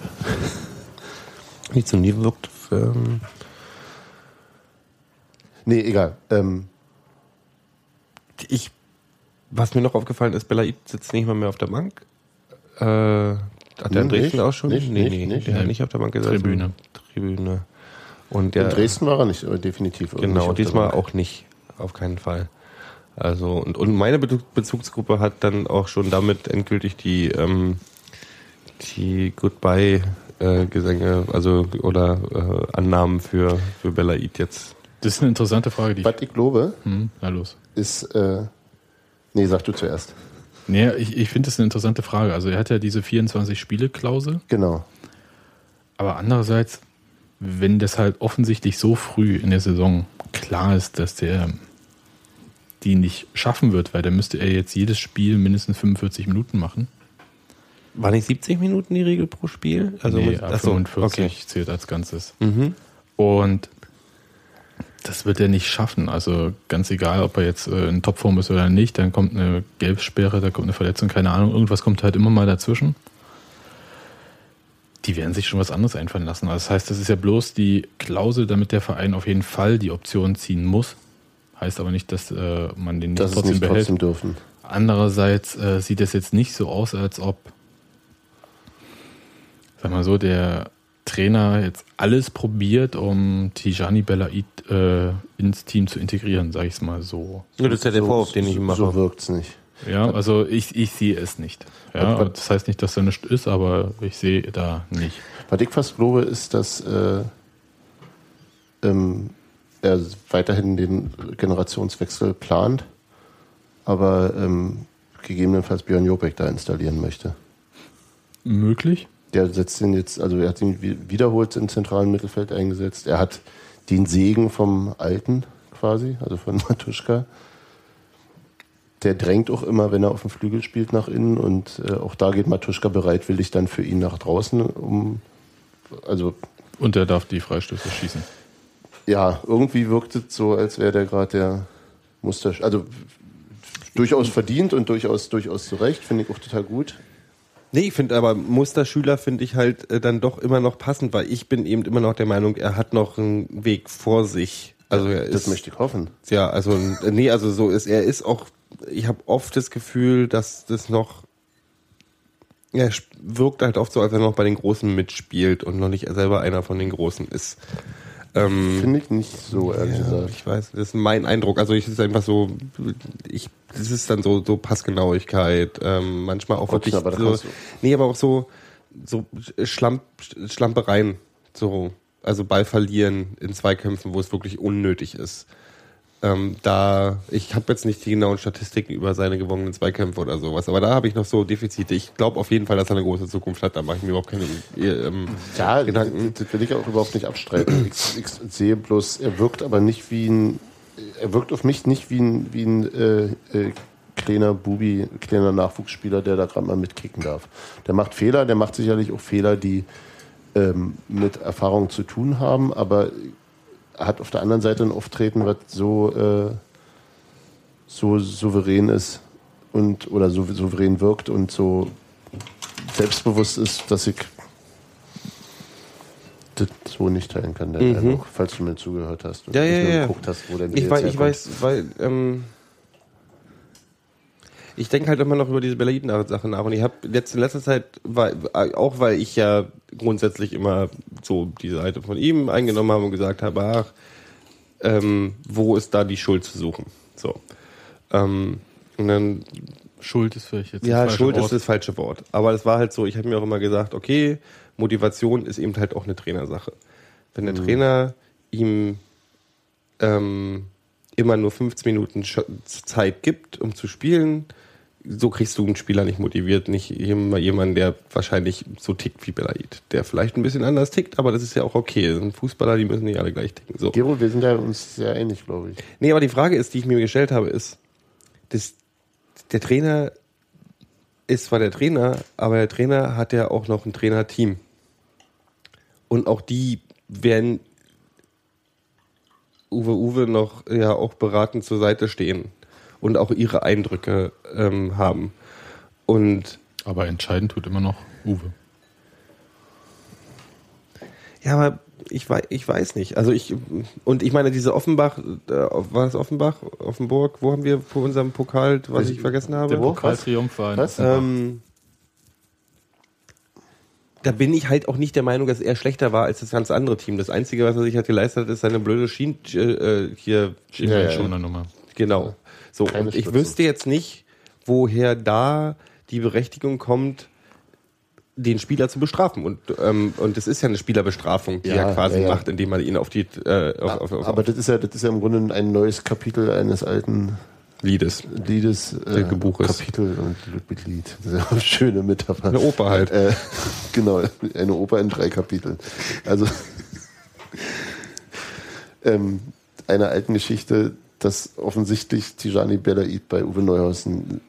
Speaker 3: Die zu nie wirkt. Ähm,
Speaker 2: Nee, egal. Ähm,
Speaker 3: ich, was mir noch aufgefallen ist, Belaid sitzt nicht mal mehr auf der Bank. Äh, hat er in Dresden
Speaker 2: nicht?
Speaker 3: auch schon?
Speaker 2: Nicht,
Speaker 3: nee,
Speaker 2: nicht,
Speaker 3: nee,
Speaker 2: nicht.
Speaker 3: Der hat nicht auf der Bank gesessen.
Speaker 4: Tribüne.
Speaker 3: Tribüne. Und der,
Speaker 2: in Dresden war er nicht, aber definitiv. nicht
Speaker 3: Genau,
Speaker 2: der
Speaker 3: diesmal auch nicht. Auf keinen Fall. Also, und, und meine Be- Bezugsgruppe hat dann auch schon damit endgültig die, ähm, die Goodbye-Gesänge, also, oder äh, Annahmen für, für Belaid jetzt.
Speaker 4: Das ist eine interessante Frage, die ich.
Speaker 2: Was ich glaube,
Speaker 4: Hm, na los.
Speaker 2: ist. Äh, nee, sag du zuerst.
Speaker 4: Nee, ich, ich finde das eine interessante Frage. Also er hat ja diese 24-Spiele-Klausel,
Speaker 2: Genau.
Speaker 4: aber andererseits, wenn das halt offensichtlich so früh in der Saison klar ist, dass der die nicht schaffen wird, weil dann müsste er jetzt jedes Spiel mindestens 45 Minuten machen.
Speaker 3: War nicht 70 Minuten die Regel pro Spiel?
Speaker 4: Also nee,
Speaker 3: mit-
Speaker 4: ab
Speaker 3: ach so,
Speaker 4: 45
Speaker 3: okay.
Speaker 4: zählt als Ganzes.
Speaker 3: Mhm.
Speaker 4: Und das wird er nicht schaffen. Also ganz egal, ob er jetzt äh, in Topform ist oder nicht, dann kommt eine Gelbsperre, da kommt eine Verletzung, keine Ahnung, irgendwas kommt halt immer mal dazwischen. Die werden sich schon was anderes einfallen lassen. Also das heißt, das ist ja bloß die Klausel, damit der Verein auf jeden Fall die Option ziehen muss. Heißt aber nicht, dass äh, man den nicht
Speaker 2: Das
Speaker 4: trotzdem
Speaker 2: nicht
Speaker 4: behält.
Speaker 2: trotzdem dürfen.
Speaker 4: Andererseits äh, sieht es jetzt nicht so aus, als ob, sag mal so, der Trainer jetzt alles probiert, um Tijani Belaid äh, ins Team zu integrieren, sage ich es mal so.
Speaker 3: Ja, das ist ja der Vorwurf, den ich ihm mache.
Speaker 2: So wirkt's nicht.
Speaker 4: Ja, also ich, ich sehe es nicht. Ja, das heißt nicht, dass da nichts ist, aber ich sehe da nicht.
Speaker 2: Was ich fast glaube, ist, dass äh, ähm, er weiterhin den Generationswechsel plant, aber ähm, gegebenenfalls Björn Jopek da installieren möchte.
Speaker 4: Möglich?
Speaker 2: Der setzt ihn jetzt, also er hat ihn wi- wiederholt im zentralen Mittelfeld eingesetzt. Er hat den Segen vom Alten quasi, also von Matuschka. Der drängt auch immer, wenn er auf dem Flügel spielt, nach innen und äh, auch da geht Matuschka bereitwillig dann für ihn nach draußen, um also
Speaker 4: Und er darf die Freistöße schießen.
Speaker 2: ja, irgendwie wirkt es so, als wäre der gerade der Muster, also durchaus verdient und durchaus durchaus zu Recht, finde ich auch total gut.
Speaker 3: Nee, ich finde aber Musterschüler finde ich halt äh, dann doch immer noch passend, weil ich bin eben immer noch der Meinung, er hat noch einen Weg vor sich. Also er
Speaker 2: Das
Speaker 3: ist,
Speaker 2: möchte ich hoffen.
Speaker 3: ja, also nee, also so ist er ist auch. Ich habe oft das Gefühl, dass das noch er wirkt halt oft so, als wenn er noch bei den Großen mitspielt und noch nicht selber einer von den Großen ist. Ähm,
Speaker 2: Finde ich nicht so, ehrlich
Speaker 3: ja,
Speaker 2: gesagt.
Speaker 3: ich weiß, das ist mein Eindruck. Also ich es ist einfach so, ich, das ist dann so so Passgenauigkeit. Ähm, manchmal auch wirklich
Speaker 2: aber
Speaker 3: so, nee, aber auch so so Schlamp, Schlampereien, so also Ball verlieren in Zweikämpfen, wo es wirklich unnötig ist. Ähm, da, ich habe jetzt nicht die genauen Statistiken über seine gewonnenen Zweikämpfe oder sowas, aber da habe ich noch so Defizite. Ich glaube auf jeden Fall, dass er eine große Zukunft hat. Da mache ich mir überhaupt keine ähm,
Speaker 2: Ja,
Speaker 3: Gedanken.
Speaker 2: das will ich auch überhaupt nicht abstreiten. Ich, ich sehe bloß, er wirkt aber nicht wie ein, er wirkt auf mich nicht wie ein, wie ein äh, äh, kleiner Bubi, kleiner Nachwuchsspieler, der da gerade mal mitkicken darf. Der macht Fehler, der macht sicherlich auch Fehler, die ähm, mit Erfahrung zu tun haben, aber er hat auf der anderen Seite ein Auftreten, was so, äh, so souverän ist und oder so souverän wirkt und so selbstbewusst ist, dass ich das so nicht teilen kann, der Eindruck, falls du mir zugehört hast und
Speaker 3: Ja, ja, ja.
Speaker 2: geguckt hast, wo der
Speaker 3: Ich,
Speaker 2: jetzt
Speaker 3: weiß, ich weiß, weil, ähm, ich denke halt immer noch über diese Berlin-Sache nach und ich habe jetzt in letzter Zeit, weil, auch weil ich ja grundsätzlich immer so die Seite von ihm eingenommen habe und gesagt habe, ach, ähm, wo ist da die Schuld zu suchen? So. Ähm, und dann
Speaker 4: Schuld ist vielleicht jetzt
Speaker 3: ja,
Speaker 4: das falsche
Speaker 3: Schuld
Speaker 4: Wort.
Speaker 3: ist das falsche Wort. Aber es war halt so, ich habe mir auch immer gesagt, okay, Motivation ist eben halt auch eine Trainersache. Wenn der Trainer ihm ähm, immer nur 15 Minuten Zeit gibt, um zu spielen, so kriegst du einen Spieler nicht motiviert, nicht jemanden, der wahrscheinlich so tickt wie Belaid, der vielleicht ein bisschen anders tickt, aber das ist ja auch okay. Das sind Fußballer, die müssen nicht alle gleich ticken. So.
Speaker 2: Gero, wir sind ja uns sehr ähnlich, glaube ich.
Speaker 3: Nee, aber die Frage ist, die ich mir gestellt habe, ist, das, der Trainer ist zwar der Trainer, aber der Trainer hat ja auch noch ein Trainerteam. Und auch die werden Uwe Uwe noch ja auch beratend zur Seite stehen und auch ihre Eindrücke ähm, haben. Und
Speaker 4: Aber entscheidend tut immer noch Uwe.
Speaker 3: Ja, aber ich weiß, ich weiß nicht. Also ich und ich meine diese Offenbach, äh, war das Offenbach, Offenburg? Wo haben wir vor unserem Pokal, was ich vergessen habe?
Speaker 2: Wo?
Speaker 4: Pokaltriumph war in
Speaker 2: Was?
Speaker 3: Ähm, da bin ich halt auch nicht der Meinung, dass er schlechter war als das ganz andere Team. Das Einzige, was er sich halt geleistet hat, ist seine blöde Schien äh, äh, hier.
Speaker 2: Ja, ja,
Speaker 4: schon eine Nummer.
Speaker 3: Genau. So,
Speaker 2: Keine
Speaker 3: und ich
Speaker 2: Stütze.
Speaker 3: wüsste jetzt nicht, woher da die Berechtigung kommt, den Spieler zu bestrafen. Und ähm, und es ist ja eine Spielerbestrafung, die
Speaker 2: Ja,
Speaker 3: er quasi
Speaker 2: ja, ja.
Speaker 3: macht, indem man ihn auf die äh, auf, auf, auf,
Speaker 2: Aber das ist ja, das ist ja im Grunde ein neues Kapitel eines alten
Speaker 3: Liedes.
Speaker 2: Liedes, äh,
Speaker 3: Buches.
Speaker 2: Kapitel und Lied. Das ist ja eine schöne Metapher.
Speaker 3: Eine Oper halt.
Speaker 2: Äh, genau, eine Oper in drei Kapiteln. Also ähm, einer alten Geschichte, dass offensichtlich Tijani Belaid bei Uwe Neuhausen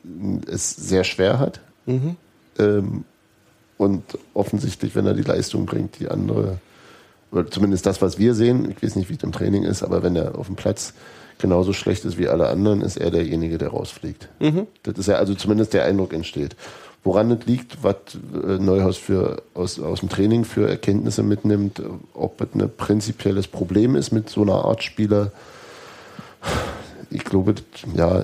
Speaker 2: es sehr schwer hat. Ähm, und offensichtlich, wenn er die Leistung bringt, die andere, oder zumindest das, was wir sehen, ich weiß nicht, wie es im Training ist, aber wenn er auf dem Platz genauso schlecht ist wie alle anderen, ist er derjenige, der rausfliegt. Das ist ja also zumindest der Eindruck entsteht. Woran es liegt, was äh, Neuhaus für, aus, aus dem Training für Erkenntnisse mitnimmt, ob es ein prinzipielles Problem ist mit so einer Art Spieler, ich glaube, das, ja,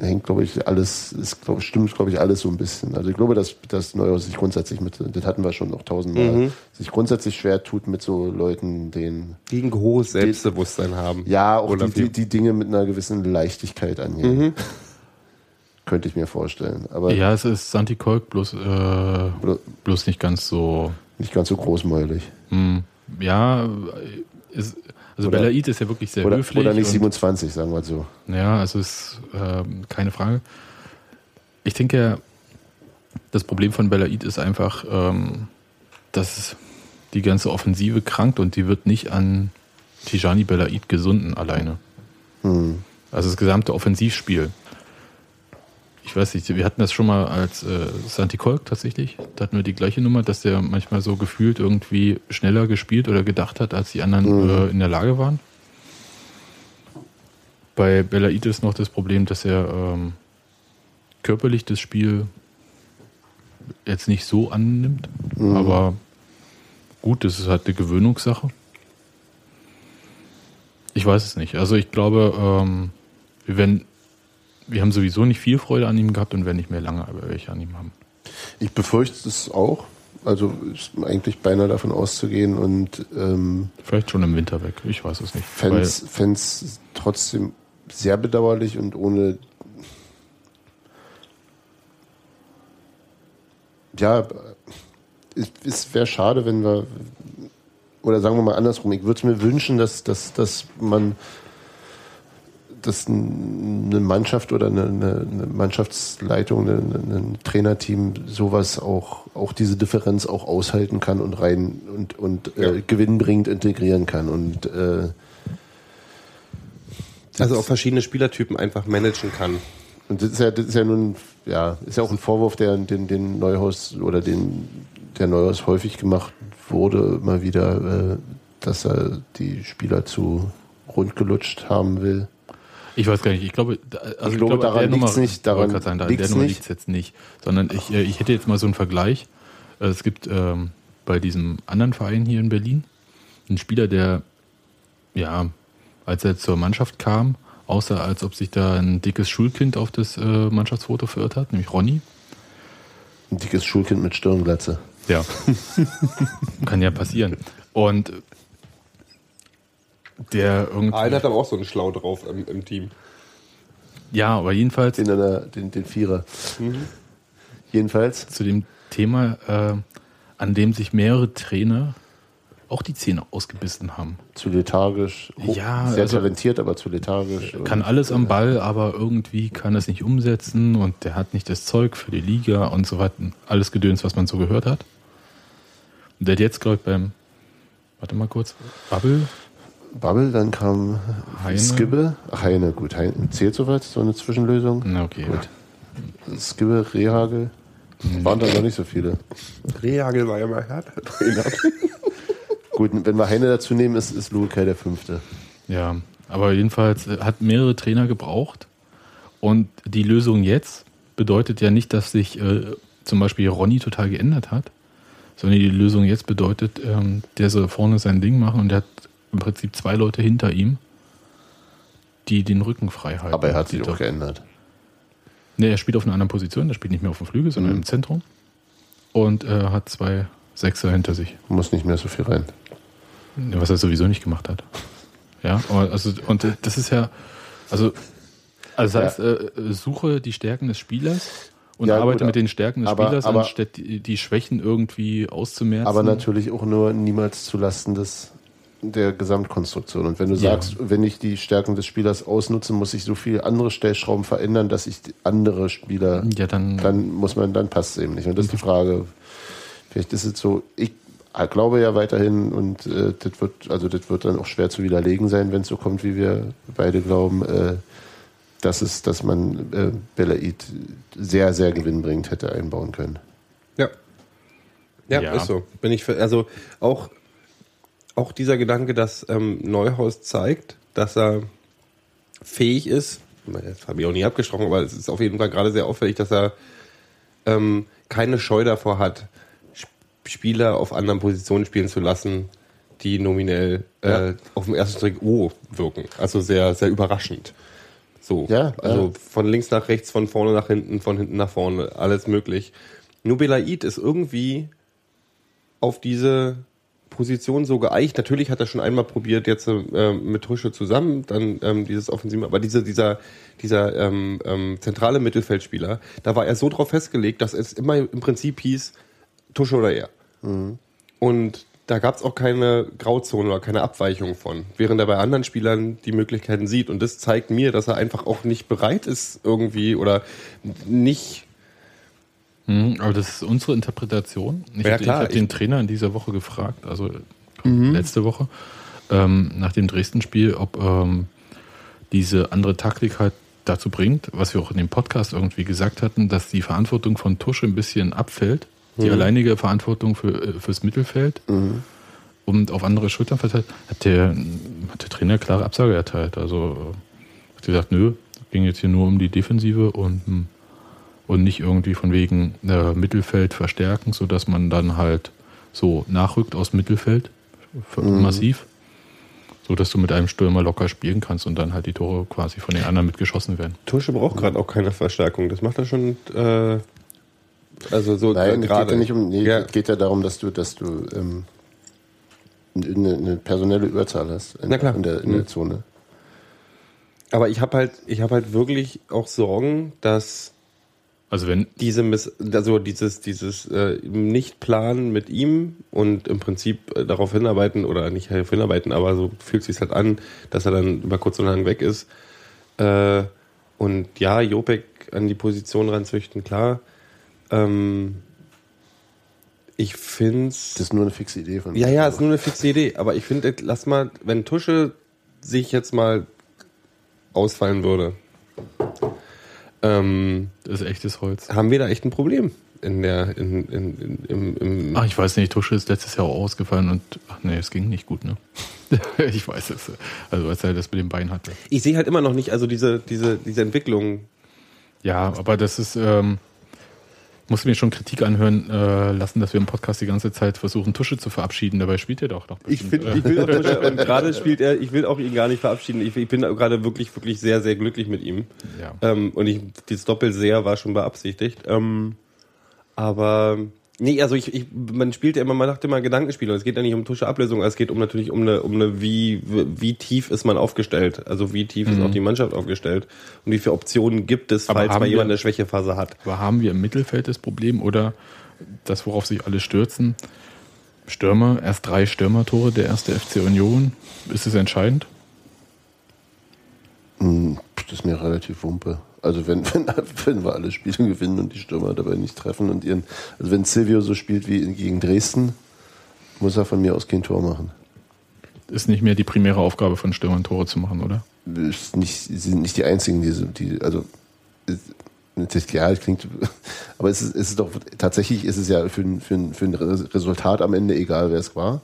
Speaker 2: hängt, glaube ich, alles, ist, glaub, stimmt, glaube ich, alles so ein bisschen. Also ich glaube, dass, dass Neuhaus sich grundsätzlich mit, das hatten wir schon noch tausendmal, sich grundsätzlich schwer tut mit so Leuten, denen,
Speaker 3: Die ein hohes Selbstbewusstsein haben.
Speaker 2: ja, auch
Speaker 3: Oder
Speaker 2: die, die, die Dinge mit einer gewissen Leichtigkeit angehen. Könnte ich mir vorstellen. Aber
Speaker 4: Ja, es ist Santi Kolk, bloß, äh, bloß nicht ganz so.
Speaker 2: nicht ganz so großmäulig.
Speaker 4: Hm, ja, ist, also
Speaker 2: Oder-
Speaker 4: Belaid ist ja wirklich sehr
Speaker 2: Oder,
Speaker 4: höflich.
Speaker 2: oder nicht
Speaker 4: und-
Speaker 2: 27, sagen wir so.
Speaker 4: Ja, also ist ähm, keine Frage. Ich denke, das Problem von Belaid ist einfach, ähm, dass die ganze Offensive krankt und die wird nicht an Tijani Belaid gesunden alleine. Also das gesamte Offensivspiel. Ich weiß nicht, wir hatten das schon mal als äh, Santi Kolk tatsächlich. Da hatten wir die gleiche Nummer, dass der manchmal so gefühlt irgendwie schneller gespielt oder gedacht hat, als die anderen äh, in der Lage waren. Bei Belaid ist noch das Problem, dass er ähm, körperlich das Spiel jetzt nicht so annimmt. Aber gut, das ist halt eine Gewöhnungssache. Ich weiß es nicht. Also ich glaube, ähm, wir werden, wir haben sowieso nicht viel Freude an ihm gehabt und werden nicht mehr lange aber welche an ihm haben.
Speaker 2: Ich befürchte es auch. Also ist eigentlich beinahe davon auszugehen und ähm,
Speaker 4: Vielleicht schon im Winter weg. Ich weiß es nicht.
Speaker 2: fände es trotzdem sehr bedauerlich und ohne ja, es, es wäre schade, wenn wir oder sagen wir mal andersrum, ich würde es mir wünschen, dass, dass, dass man dass ein- eine Mannschaft oder eine, eine, Mannschaftsleitung, ein Trainerteam sowas auch, auch diese Differenz auch aushalten kann und rein und, und äh, gewinnbringend integrieren kann. Und äh,
Speaker 3: Also auch verschiedene Spielertypen einfach managen kann.
Speaker 2: Und das ist ja, das ist ja nun, ja, ist ja auch ein Vorwurf, der den, den Neuhaus oder den der Neuhaus häufig gemacht wurde, immer wieder, äh, dass er die Spieler zu rund gelutscht haben will.
Speaker 4: Ich weiß gar nicht, ich glaube, also
Speaker 2: Ich glaube, daran
Speaker 4: der Nummer-
Speaker 2: liegt's nicht, daran
Speaker 4: sagen, da-
Speaker 2: liegt's
Speaker 4: der Nummer
Speaker 2: nicht.
Speaker 4: liegt jetzt nicht. Sondern ich, äh, ich hätte jetzt mal so einen Vergleich. Äh, Es gibt ähm, bei diesem anderen Verein hier in Berlin einen Spieler, der, ja, als er zur Mannschaft kam, außer als ob sich da ein dickes Schulkind auf das äh, Mannschaftsfoto verirrt hat, nämlich Ronny.
Speaker 2: Ein dickes Schulkind mit Stirnglatze.
Speaker 4: Ja. Kann ja passieren. Und der irgendwie.
Speaker 3: Allen hat aber auch so einen Schlau drauf im, im Team.
Speaker 4: Ja, aber jedenfalls
Speaker 2: Den, einer, den, den Vierer. Jedenfalls.
Speaker 4: zu dem Thema, äh, an dem sich mehrere Trainer auch die Zähne ausgebissen haben.
Speaker 2: Zu lethargisch. Hoch,
Speaker 4: Ja,
Speaker 2: sehr
Speaker 4: also-
Speaker 2: talentiert, aber zu lethargisch.
Speaker 4: Kann
Speaker 2: Und,
Speaker 4: alles am Ball, aber irgendwie kann es nicht umsetzen und der hat nicht das Zeug für die Liga und so weiter. Alles Gedöns, was man so gehört hat. Und der hat jetzt, glaube ich, beim, warte mal kurz, Bubble,
Speaker 2: Bubble, dann kam
Speaker 4: Heine.
Speaker 2: Skibbe. Ach, Heine, gut. Heine, zählt soweit, so eine Zwischenlösung.
Speaker 4: na okay.
Speaker 2: Gut. Skibbe, Rehagel. Waren da noch nicht so viele.
Speaker 3: Rehagel war ja mal härter.
Speaker 2: Gut, wenn wir Heine dazu nehmen, ist, ist Lukai der Fünfte.
Speaker 4: Ja, aber jedenfalls äh, hat mehrere Trainer gebraucht. Und die Lösung jetzt bedeutet ja nicht, dass sich äh, zum Beispiel Ronny total geändert hat, sondern die Lösung jetzt bedeutet, ähm, der soll vorne sein Ding machen und der hat im Prinzip zwei Leute hinter ihm, die den Rücken frei halten.
Speaker 2: Aber er hat sich
Speaker 4: doch-
Speaker 2: geändert.
Speaker 4: Nee, er spielt auf einer anderen Position, er spielt nicht mehr auf dem Flügel, sondern
Speaker 2: Mhm.
Speaker 4: im Zentrum. Und äh, hat zwei Sechser hinter sich.
Speaker 2: Muss nicht mehr so viel rein.
Speaker 4: Ja, Was er sowieso nicht gemacht hat. Ja, also, und das ist ja, also, also das heißt, äh, suche die Stärken des Spielers und
Speaker 2: Ja,
Speaker 4: arbeite
Speaker 2: gut,
Speaker 4: mit den Stärken des
Speaker 2: aber-
Speaker 4: Spielers,
Speaker 2: aber-
Speaker 4: anstatt die, die Schwächen irgendwie auszumerzen.
Speaker 2: Aber natürlich auch nur niemals zulasten des, der Gesamtkonstruktion. Und wenn du
Speaker 4: Ja.
Speaker 2: sagst, wenn ich die Stärken des Spielers ausnutze, muss ich so viele andere Stellschrauben verändern, dass ich andere Spieler,
Speaker 4: Ja, dann,
Speaker 2: dann muss man, dann passt es eben nicht. Und das ist die Frage. Vielleicht ist es so, ich glaube ja weiterhin und äh, das wird, also das wird dann auch schwer zu widerlegen sein, wenn es so kommt, wie wir beide glauben, äh, dass es, dass man äh, Belaid sehr, sehr gewinnbringend hätte einbauen können.
Speaker 3: Ja. ja.
Speaker 4: Ja.
Speaker 3: ist so. Bin ich für, also auch, auch dieser Gedanke, dass ähm, Neuhaus zeigt, dass er fähig ist, das habe ich auch nie abgesprochen, aber es ist auf jeden Fall gerade sehr auffällig, dass er ähm, keine Scheu davor hat, Sp- Spieler auf anderen Positionen spielen zu lassen, die nominell
Speaker 2: Ja.
Speaker 3: äh, auf dem ersten Strick O wirken. Also sehr, sehr überraschend. So.
Speaker 2: Ja,
Speaker 3: also
Speaker 2: ja.
Speaker 3: von links nach rechts, von vorne nach hinten, von hinten nach vorne, alles möglich. Nur Belaid ist irgendwie auf diese Position so geeicht. Natürlich hat er schon einmal probiert, jetzt äh, mit Tusche zusammen, dann ähm, dieses Offensiv, aber diese, dieser, dieser ähm, ähm, zentrale Mittelfeldspieler, da war er so drauf festgelegt, dass es immer im Prinzip hieß, Tusche oder er. Und da gab es auch keine Grauzone oder keine Abweichung von, während er bei anderen Spielern die Möglichkeiten sieht. Und das zeigt mir, dass er einfach auch nicht bereit ist, irgendwie oder nicht
Speaker 4: Mhm, aber das ist unsere Interpretation. Ich
Speaker 3: Ja,
Speaker 4: habe hab den Trainer in dieser Woche gefragt, also letzte Woche, ähm, nach dem Dresden-Spiel, ob ähm, diese andere Taktik halt dazu bringt, was wir auch in dem Podcast irgendwie gesagt hatten, dass die Verantwortung von Tusche ein bisschen abfällt, die alleinige Verantwortung für, äh, fürs Mittelfeld und auf andere Schultern verteilt, hat der, hat der Trainer klare Absage erteilt. Also äh, hat gesagt, nö, ging jetzt hier nur um die Defensive und hm, und nicht irgendwie von wegen äh, Mittelfeld verstärken, sodass man dann halt so nachrückt aus Mittelfeld f- massiv, so dass du mit einem Stürmer locker spielen kannst und dann halt die Tore quasi von den anderen mitgeschossen werden.
Speaker 3: Tusche braucht gerade auch keine Verstärkung. Das macht er schon. Äh, also so
Speaker 2: Nein, es
Speaker 3: gerade.
Speaker 2: geht ja nicht um. Nee,
Speaker 3: Ja.
Speaker 2: es geht ja darum, dass du, dass du ähm, eine, eine personelle Überzahl hast in,
Speaker 3: Na klar.
Speaker 2: in, der, in
Speaker 3: Mhm.
Speaker 2: der Zone.
Speaker 3: Aber ich habe halt, ich habe halt wirklich auch Sorgen, dass
Speaker 4: Also wenn,
Speaker 3: diese Miss also dieses dieses äh, Nicht-Planen mit ihm und im Prinzip äh, darauf hinarbeiten oder nicht darauf hinarbeiten, aber so fühlt sich halt an, dass er dann über kurz und lang weg ist, Äh, und ja, Jopek an die Position ranzüchten, klar. Ähm, ich finde
Speaker 2: Das ist nur eine fixe Idee von
Speaker 3: Ja,
Speaker 2: mir.
Speaker 3: ja, ist nur eine fixe Idee. Aber ich finde, lass mal, wenn Tusche sich jetzt mal ausfallen würde, ähm,
Speaker 4: Das ist echtes Holz.
Speaker 3: haben wir da echt ein Problem in der, in, in, in, im, im
Speaker 4: Ach, ich weiß nicht, Tusche ist letztes Jahr auch ausgefallen und ach nee, es ging nicht gut, ne? ich weiß es. Also als er das mit dem Bein hatte.
Speaker 3: Ich sehe halt immer noch nicht, also diese, diese, diese Entwicklung.
Speaker 4: Ja, aber das ist, ähm, musste mir schon Kritik anhören äh, lassen, dass wir im Podcast die ganze Zeit versuchen, Tusche zu verabschieden. Dabei spielt er doch noch.
Speaker 3: Ich finde, ich will auch Tusche, und gerade spielt er, ich will auch ihn gar nicht verabschieden. Ich, ich bin gerade wirklich, wirklich sehr, sehr glücklich mit ihm.
Speaker 4: Ja.
Speaker 3: Ähm, und ich, dieses Doppel sehr war schon beabsichtigt. Ähm, aber nee, also ich, ich, man spielt ja immer, man macht immer Gedankenspiele. Und Es geht ja nicht um Tusche-Ablösung, es geht um natürlich um eine, um eine wie, wie tief ist man aufgestellt? Also wie tief ist auch die Mannschaft aufgestellt? Und wie viele Optionen gibt es,
Speaker 4: Aber
Speaker 3: falls
Speaker 4: haben
Speaker 3: mal jemand
Speaker 4: wir-
Speaker 3: eine Schwächephase hat?
Speaker 4: Aber haben wir im Mittelfeld das Problem oder das, worauf sich alle stürzen? Stürmer, erst drei Stürmertore der erste FC Union. Ist es entscheidend?
Speaker 2: Hm, Das ist mir relativ wumpe. Also wenn, wenn, wenn wir alle Spiele gewinnen und die Stürmer dabei nicht treffen und ihren, also wenn Silvio so spielt wie gegen Dresden, muss er von mir aus kein Tor machen.
Speaker 4: Ist nicht mehr die primäre Aufgabe von Stürmern, Tore zu machen, oder?
Speaker 2: Ist nicht, sie sind nicht die einzigen, die, die also ist, das, ja, es klingt, aber es ist, es ist doch tatsächlich ist es ja für, ein- für, für ein Res- Resultat am Ende egal, wer es war.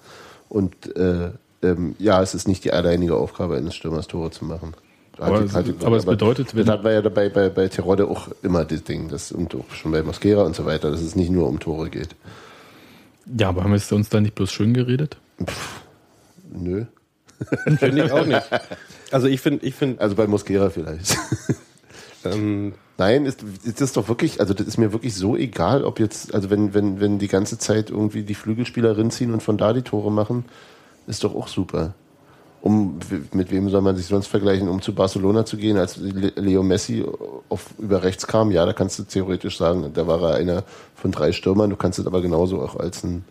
Speaker 2: Und äh, ähm, ja, es ist nicht die alleinige Aufgabe eines Stürmers, Tore zu machen.
Speaker 4: Aber es- aber es bedeutet, wenn-
Speaker 2: das hatten wir ja dabei bei, bei Terodde auch immer das Ding, das und auch schon bei Mosquera und so weiter, dass es nicht nur um Tore geht.
Speaker 4: Ja, aber haben wir es uns da nicht bloß schön geredet?
Speaker 2: Nö.
Speaker 3: Finde ich auch nicht. Also ich finde, ich finde,
Speaker 2: Also bei Mosquera vielleicht.
Speaker 3: ähm,
Speaker 2: Nein, ist, ist das doch wirklich, also das ist mir wirklich so egal, ob jetzt, also wenn, wenn, wenn die ganze Zeit irgendwie die Flügelspielerin ziehen und von da die Tore machen, ist doch auch super. Um, mit wem soll man sich sonst vergleichen, um zu Barcelona zu gehen, als Le- Leo Messi auf, über rechts kam? Ja, da kannst du theoretisch sagen, da war er einer von drei Stürmern, du kannst es aber genauso auch als ein,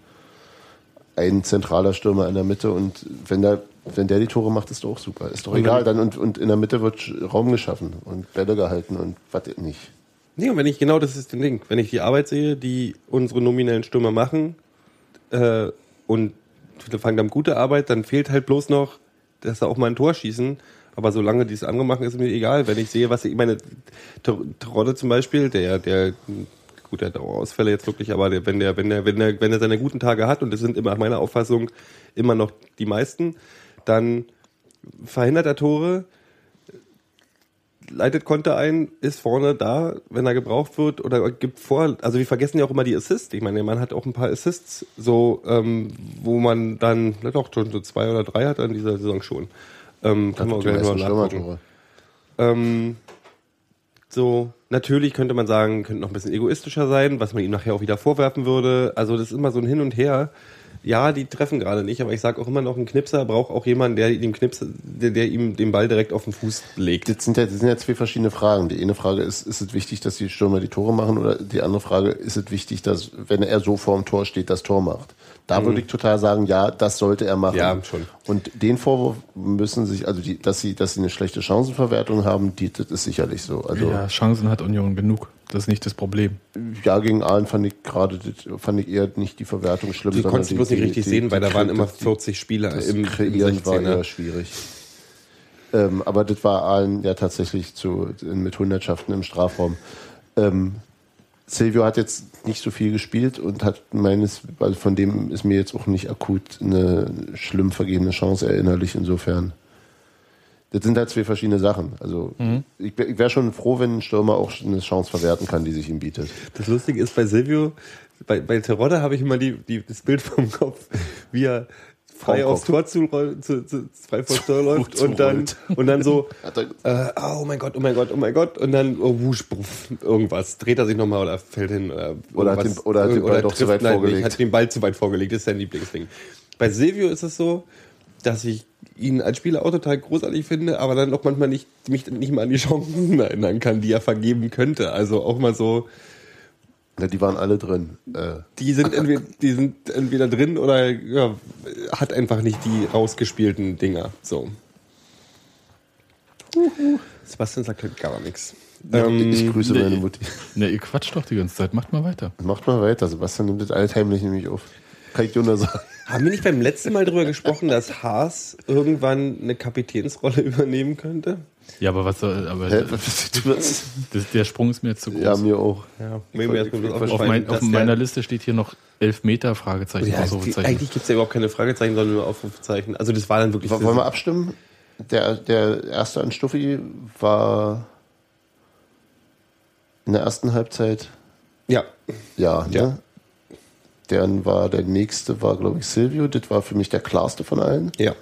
Speaker 2: ein zentraler Stürmer in der Mitte und wenn der, wenn der die Tore macht, ist doch auch super. Ist doch egal, dann und, und in der Mitte wird Raum geschaffen und Bälle gehalten und was nicht.
Speaker 3: Nee, und wenn ich, genau das ist das Ding. Wenn ich die Arbeit sehe, die unsere nominellen Stürmer machen, äh, und viele fangen dann gute Arbeit, dann fehlt halt bloß noch, dass sie auch mal ein Tor schießen. Aber solange die es andere machen, ist mir egal. Wenn ich sehe, was ich, meine, Terodde zum Beispiel, der, der, gut, der hat auch Ausfälle jetzt wirklich, aber der, wenn der, wenn der, wenn der, wenn er seine guten Tage hat, und das sind immer nach meiner Auffassung immer noch die meisten, dann verhindert er Tore, leitet Konter ein, ist vorne da, wenn er gebraucht wird oder gibt vor. Also wir vergessen ja auch immer die Assists. Ich meine, der Mann hat auch ein paar Assists, so ähm, wo man dann, na doch, schon so zwei oder drei hat in dieser Saison schon. Ähm, kann man auch gleich mal nachgucken. Ähm, so, natürlich könnte man sagen, könnte noch ein bisschen egoistischer sein, was man ihm nachher auch wieder vorwerfen würde. Also das ist immer so ein Hin und Her. Ja, die treffen gerade nicht, aber ich sage auch immer noch, ein Knipser braucht auch jemanden, der ihm Knipser, der, der ihm den Ball direkt auf den Fuß legt.
Speaker 2: Das sind, ja, das sind ja zwei verschiedene Fragen. Die eine Frage ist, ist es wichtig, dass die Stürmer die Tore machen? Oder die andere Frage, ist es wichtig, dass, wenn er so vorm Tor steht, das Tor macht? Da würde ich total sagen, ja, das sollte er machen.
Speaker 3: Mhm. Ja, schon.
Speaker 2: Und den Vorwurf müssen sich, also die, dass sie, dass sie eine schlechte Chancenverwertung haben, die, das ist sicherlich so. Also
Speaker 4: Ja, Chancen hat Union genug. Das ist nicht das Problem.
Speaker 2: ja, gegen Aalen fand ich gerade, das fand ich eher nicht die Verwertung schlimm,
Speaker 3: Die konntest du bloß nicht richtig sehen, weil da waren immer
Speaker 2: die-
Speaker 3: 40 Spieler
Speaker 2: Das
Speaker 3: im, im
Speaker 2: Kreieren war
Speaker 3: 16er.
Speaker 2: eher schwierig. Ähm, aber das war allen ja tatsächlich zu, mit Hundertschaften im Strafraum. Ähm, Silvio hat jetzt nicht so viel gespielt und hat meines, also von dem ist mir jetzt auch nicht akut eine schlimm vergebene Chance erinnerlich insofern. Das sind halt zwei verschiedene Sachen. Also ich, wär- ich wäre schon froh, wenn ein Stürmer auch eine Chance verwerten kann, die sich ihm bietet.
Speaker 3: Das Lustige ist bei Silvio, bei, bei Terodde habe ich immer die, die, das Bild vom Kopf, wie er frei aufs Tor zu, zu, zu, frei vors Tor läuft
Speaker 2: zu
Speaker 3: und dann,
Speaker 2: rollt.
Speaker 3: und dann so, äh, oh mein Gott, oh mein Gott, oh mein Gott, und dann, oh, wusch, bruff, irgendwas, dreht er sich nochmal oder fällt hin oder,
Speaker 2: Oder hat den- oder hat den Ball doch zu weit
Speaker 3: nein,
Speaker 2: vorgelegt.
Speaker 3: nicht, hat den Ball zu weit vorgelegt, das ist sein Lieblingsding. Bei Silvio ist es so, dass ich ihn als Spieler auch total großartig finde, aber dann auch manchmal nicht, mich nicht mal an die Chancen erinnern kann, die er vergeben könnte. Also auch mal so,
Speaker 2: Ja, die waren alle drin. Äh,
Speaker 3: die sind entweder, die sind entweder drin oder ja, hat einfach nicht die rausgespielten Dinger. So. Sebastian sagt halt gar nichts.
Speaker 2: ich grüße meine Mutti.
Speaker 4: Ne, ihr quatscht doch die ganze Zeit. Macht mal weiter.
Speaker 2: Macht mal weiter, Sebastian nimmt das altheimlich nämlich auf. Kann ich dir nur sagen.
Speaker 3: Haben wir nicht beim letzten Mal darüber gesprochen, dass Haas irgendwann eine Kapitänsrolle übernehmen könnte?
Speaker 4: Ja, aber was soll, aber das, der Sprung ist mir jetzt zu groß.
Speaker 2: ja, mir auch.
Speaker 3: Ja, mir
Speaker 4: auf, mein, auf meiner Liste steht hier noch elf Meter Fragezeichen,
Speaker 3: Ja,
Speaker 4: Ausrufezeichen.
Speaker 3: eigentlich gibt es ja überhaupt keine Fragezeichen, sondern nur Aufrufezeichen. Also das war dann wirklich...
Speaker 2: Wollen wir abstimmen? Der, der erste an Stuffi war in der ersten Halbzeit,
Speaker 3: Ja,
Speaker 2: ja,
Speaker 3: Ja.
Speaker 2: ne? Dann war der nächste, war glaube ich Silvio. Das war für mich der klarste von allen.
Speaker 3: ja.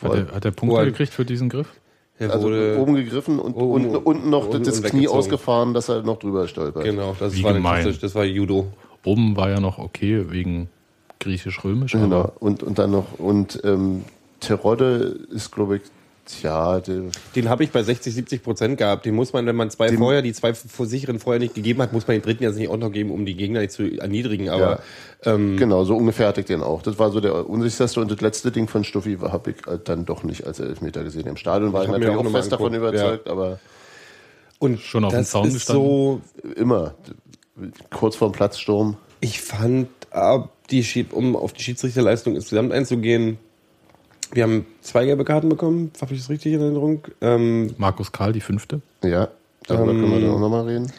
Speaker 4: hat, er, hat er Punkte
Speaker 3: er-
Speaker 4: gekriegt für diesen Griff?
Speaker 3: Er
Speaker 2: Also
Speaker 3: wurde,
Speaker 2: oben gegriffen und
Speaker 3: oben-
Speaker 2: unten, unten noch
Speaker 3: unten
Speaker 2: das Knie ausgefahren, dass er noch drüber stolpert.
Speaker 3: genau, das
Speaker 4: Wie
Speaker 3: war klassisch, das war Judo.
Speaker 4: Oben war ja noch okay wegen griechisch-römisch,
Speaker 2: Genau. Und, und dann noch, und ähm, Terodde ist, glaube ich, tja, der,
Speaker 3: Den habe ich bei 60, 70 Prozent gehabt. Den muss man, wenn man zwei
Speaker 2: Den-
Speaker 3: vorher, die zwei vor sicheren vorher nicht gegeben hat, muss man den dritten jetzt nicht auch noch geben, um die Gegner nicht zu erniedrigen. Aber ähm,
Speaker 2: genau, so ungefähr hatte ich den auch. Das war so der unsicherste und das letzte Ding von Stuffi habe ich dann doch nicht als Elfmeter gesehen. Im Stadion war ich, natürlich
Speaker 3: auch
Speaker 2: auch fest davon überzeugt, aber
Speaker 3: und
Speaker 4: Schon auf dem
Speaker 3: das
Speaker 4: Zaun
Speaker 3: ist
Speaker 4: gestanden?
Speaker 3: so,
Speaker 2: immer kurz vorm Platzsturm.
Speaker 3: ich fand, ab die um auf die Schiedsrichterleistung insgesamt einzugehen, wir haben zwei gelbe Karten bekommen, habe ich das richtig in Erinnerung? Ähm,
Speaker 4: Markus Karl die fünfte.
Speaker 2: Ja, darüber können wir dann auch nochmal reden.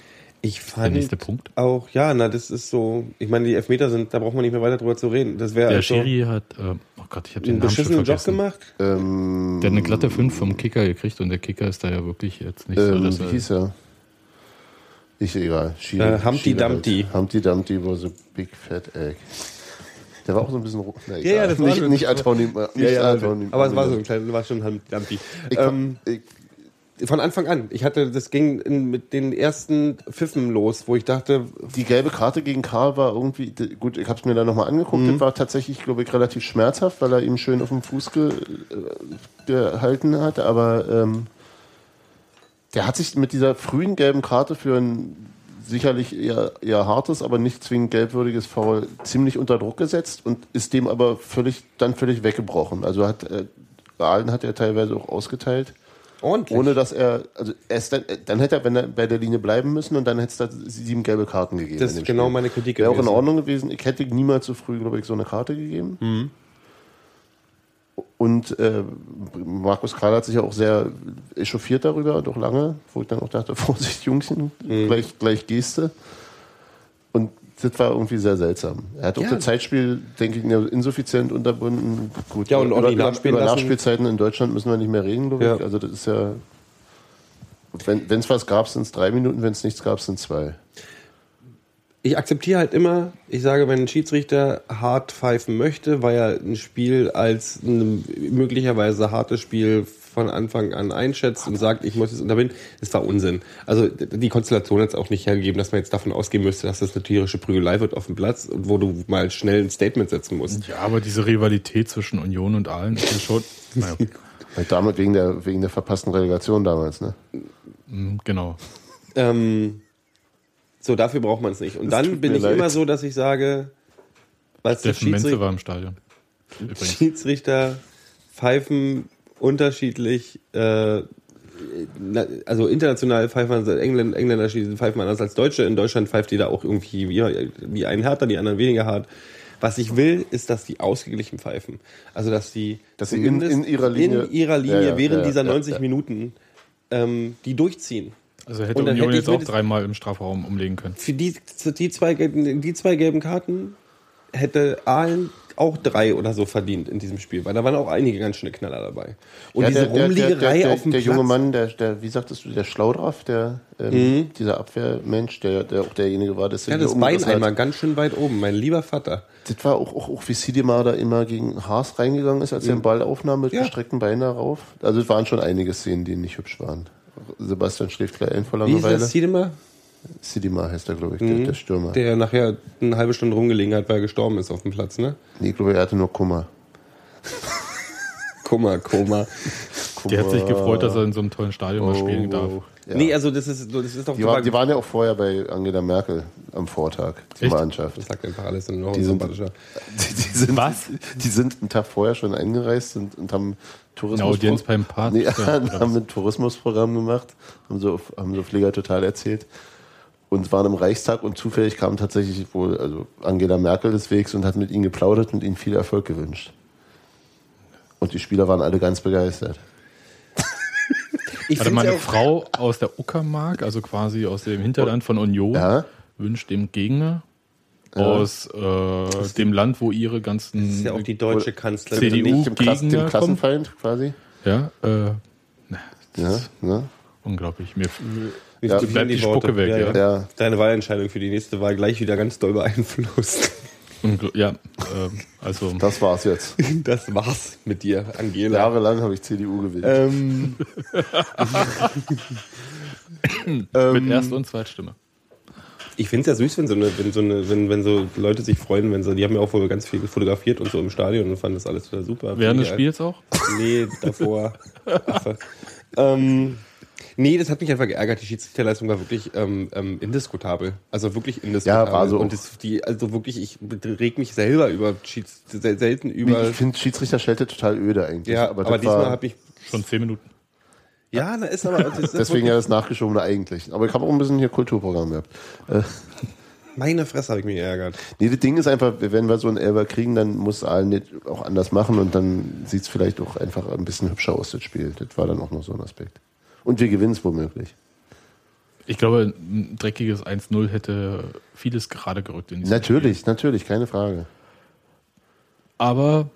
Speaker 3: ich
Speaker 4: Der
Speaker 3: fand
Speaker 4: nächste Punkt.
Speaker 3: auch, ja, na, das ist so, ich meine, die Elfmeter sind, da braucht man nicht mehr weiter drüber zu reden. Das wäre
Speaker 4: Der
Speaker 3: also
Speaker 4: Schiri hat, äh, oh Gott, ich habe den
Speaker 3: einen
Speaker 4: Namen schon
Speaker 3: beschissenen Job
Speaker 4: vergessen.
Speaker 3: gemacht.
Speaker 2: Ähm,
Speaker 4: Der hat eine glatte 5 vom Kicker gekriegt und der Kicker ist da ja wirklich jetzt nicht so,
Speaker 2: ähm,
Speaker 4: dass
Speaker 2: wie
Speaker 4: er,
Speaker 2: hieß er? Ich egal. Schiele,
Speaker 3: Äh, Humpty
Speaker 2: halt.
Speaker 3: Dumpty.
Speaker 2: Humpty Dumpty was a big fat egg. Der war auch so ein bisschen. ro- Na,
Speaker 3: Ja, ja, das war
Speaker 2: nicht,
Speaker 3: schon-
Speaker 2: nicht Antonym.
Speaker 3: Ja, ja,
Speaker 2: Antonym
Speaker 3: aber es war so ein kleiner, war schon.
Speaker 2: Ich,
Speaker 3: Ähm, von Anfang an. Ich hatte, das ging in, mit den ersten Pfiffen los, wo ich dachte,
Speaker 2: die gelbe Karte gegen Karl war irgendwie, gut, ich habe es mir dann nochmal angeguckt,
Speaker 3: Mhm.
Speaker 2: das war tatsächlich, glaube ich, relativ schmerzhaft, weil er ihm schön auf dem Fuß ge, äh, gehalten hat, aber ähm, der hat sich mit dieser frühen gelben Karte für ein sicherlich eher, eher hartes, aber nicht zwingend gelbwürdiges Foul ziemlich unter Druck gesetzt und ist dem aber völlig, dann völlig weggebrochen. Also hat, äh, Ahlen hat er teilweise auch ausgeteilt.
Speaker 3: ordentlich.
Speaker 2: Ohne dass er, also erst dann, dann hätte er, wenn er bei der Linie bleiben müssen und dann hätte es da sieben gelbe Karten gegeben.
Speaker 3: Das ist genau
Speaker 2: Spiel.
Speaker 3: meine Kritik
Speaker 2: Wäre auch in. Ordnung gewesen. Ich hätte niemals so früh, glaube ich, so eine Karte gegeben.
Speaker 3: Mhm.
Speaker 2: Und äh, Markus Karl hat sich ja auch sehr echauffiert darüber, doch lange, wo ich dann auch dachte, Vorsicht, Jungchen,
Speaker 3: Mhm.
Speaker 2: gleich, gleich Geste. Und das war irgendwie sehr seltsam. Er hat auch
Speaker 3: Ja.
Speaker 2: das Zeitspiel, denke ich, insuffizient unterbunden. Gut,
Speaker 3: Ja, und
Speaker 2: über, über, über. Nachspielzeiten in Deutschland müssen wir nicht mehr reden, glaube ich.
Speaker 3: Ja.
Speaker 2: Also das ist ja. Wenn es was gab, sind es drei Minuten, wenn es nichts gab, sind es zwei.
Speaker 3: Ich akzeptiere halt immer, ich sage, wenn ein Schiedsrichter hart pfeifen möchte, weil er ein Spiel als ein möglicherweise hartes Spiel von Anfang an einschätzt und sagt, ich muss es unterbinden, das war Unsinn. Also die Konstellation hat es auch nicht hergegeben, dass man jetzt davon ausgehen müsste, dass das eine tierische Prügelei wird auf dem Platz und wo du mal schnell ein Statement setzen musst.
Speaker 4: ja, aber diese Rivalität zwischen Union und Aalen ist ja schon, naja,
Speaker 2: Weil Damit wegen der, wegen der verpassten Relegation damals, ne?
Speaker 4: mm, genau.
Speaker 3: Ähm, so, dafür braucht man es nicht. Und
Speaker 2: Das
Speaker 3: dann bin ich
Speaker 2: leid.
Speaker 3: immer so, dass ich sage, weil
Speaker 4: Steffen Menze war im Stadion. Übrigens.
Speaker 3: Schiedsrichter pfeifen unterschiedlich, äh, also international pfeifen also Engländer, Engländer schießen- pfeifen anders als Deutsche. In Deutschland pfeift jeder auch irgendwie wie, wie ein härter, die anderen weniger hart. Was ich will, ist, dass die ausgeglichen pfeifen. Also, dass die,
Speaker 2: Dass sie in- in ihrer Linie-
Speaker 3: in ihrer Linie
Speaker 2: Ja, ja,
Speaker 3: während
Speaker 2: ja,
Speaker 3: dieser
Speaker 2: ja,
Speaker 3: 90
Speaker 2: ja.
Speaker 3: Minuten ähm, die durchziehen.
Speaker 4: Also hätte Union jetzt auch dreimal im Strafraum umlegen können.
Speaker 3: Für die, die, zwei, gelben- die zwei gelben Karten hätte Aalen auch drei oder so verdient in diesem Spiel, weil da waren auch einige ganz schöne Knaller dabei. Und
Speaker 2: Ja,
Speaker 3: diese
Speaker 2: der, der, der,
Speaker 3: Rumliegerei
Speaker 2: der,
Speaker 3: auf dem
Speaker 2: der
Speaker 3: Platz,
Speaker 2: junge Mann, der, der, wie sagtest du, der Schlaudraff, der, ähm, dieser Abwehrmensch, der, der auch derjenige war, der
Speaker 3: ja, das Bein einmal ganz schön weit oben, mein lieber Vater.
Speaker 2: Das war auch, auch, auch wie Sidemar da immer gegen Haas reingegangen ist, als er den Ball aufnahm mit
Speaker 3: Ja.
Speaker 2: gestreckten Beinen darauf. Also es waren schon einige Szenen, die nicht hübsch waren. Sebastian schläft gleich ein vor
Speaker 3: Wie hieß
Speaker 2: Langeweile.
Speaker 3: das Sidemar?
Speaker 2: Sidemar heißt er, glaube ich, der, der Stürmer.
Speaker 3: Der nachher eine halbe Stunde rumgelegen hat, weil er gestorben ist auf dem Platz, ne?
Speaker 2: nee, ich glaube, er hatte nur Kummer.
Speaker 3: Kummer, Koma.
Speaker 4: Der hat sich gefreut, dass er in so einem tollen Stadion mal spielen darf.
Speaker 2: Ja.
Speaker 3: Nee, also das ist, das ist doch
Speaker 2: Die, war, die waren ja auch vorher bei Angela Merkel. am Vortag, die
Speaker 4: Echt?
Speaker 2: Mannschaft.
Speaker 3: Das sagt einfach alles in
Speaker 2: Die sind-
Speaker 3: sympathischer.
Speaker 2: Die, die, sind,
Speaker 4: Was?
Speaker 2: die sind einen Tag vorher schon eingereist und, und haben Tourismus.
Speaker 4: Eine Audienz beim Papst,
Speaker 2: Nee,
Speaker 4: ja,
Speaker 2: haben ein Tourismusprogramm gemacht, haben so, haben so Flieger total erzählt und waren im Reichstag und zufällig kam tatsächlich wohl also Angela Merkel des Wegs und hat mit ihnen geplaudert und ihnen viel Erfolg gewünscht. Und die Spieler waren alle ganz begeistert.
Speaker 3: Ich
Speaker 4: Warte
Speaker 3: find's
Speaker 4: mal,
Speaker 3: ja
Speaker 4: eine
Speaker 3: auch-
Speaker 4: Frau aus der Uckermark, also quasi aus dem Hinterland von Union,
Speaker 2: Ja?
Speaker 4: wünscht dem Gegner aus äh, dem Land, wo ihre ganzen
Speaker 3: Das ist ja auch die deutsche Kanzlerin.
Speaker 4: CDU
Speaker 3: nicht-
Speaker 2: Dem, dem Klassenfeind quasi.
Speaker 4: ja, äh,
Speaker 2: Ja, ne?
Speaker 4: unglaublich. Mir,
Speaker 3: Mir
Speaker 2: Ja,
Speaker 4: bleibt die Spucke weg, ja.
Speaker 2: Ja.
Speaker 3: Deine Wahlentscheidung für die nächste Wahl gleich wieder ganz doll beeinflusst.
Speaker 4: Ungl ja, ähm, also
Speaker 2: Das war's jetzt.
Speaker 3: Das war's mit dir, Angela.
Speaker 2: Jahrelang habe ich CDU gewählt.
Speaker 3: Ähm,
Speaker 4: mit Erst- und Zweitstimme.
Speaker 3: ich finde es ja süß, wenn so, eine, wenn, so eine, wenn, wenn so Leute sich freuen, wenn so, die haben ja auch wohl ganz viel fotografiert und so im Stadion und fanden das alles total super.
Speaker 4: Während des Spiels auch?
Speaker 3: Nee, davor. Affe. ähm, nee, das hat mich einfach geärgert. Die Schiedsrichterleistung war wirklich ähm, ähm, indiskutabel. Also wirklich indiskutabel.
Speaker 2: Ja, war so.
Speaker 3: Und das, die, also wirklich, ich reg mich selber über Schieds, sel- selten über.
Speaker 2: ich finde Schiedsrichterschelte total öde eigentlich.
Speaker 3: ja, aber,
Speaker 2: das
Speaker 3: diesmal habe ich.
Speaker 4: Schon zehn Minuten.
Speaker 3: Ja, da ist aber. Das ist
Speaker 2: Deswegen ja das nachgeschobene eigentlich. Aber ich habe auch ein bisschen hier Kulturprogramm gehabt.
Speaker 3: meine Fresse habe ich mich geärgert.
Speaker 2: Nee, das Ding ist einfach, wenn wir so einen Elber kriegen, dann muss Aalen nicht auch anders machen und dann sieht es vielleicht auch einfach ein bisschen hübscher aus, das Spiel. Das war dann auch noch so ein Aspekt. Und wir gewinnen es womöglich.
Speaker 4: Ich glaube, ein dreckiges 1-0 hätte vieles gerade gerückt in diesem
Speaker 2: Natürlich, natürlich, keine Frage.
Speaker 4: Aber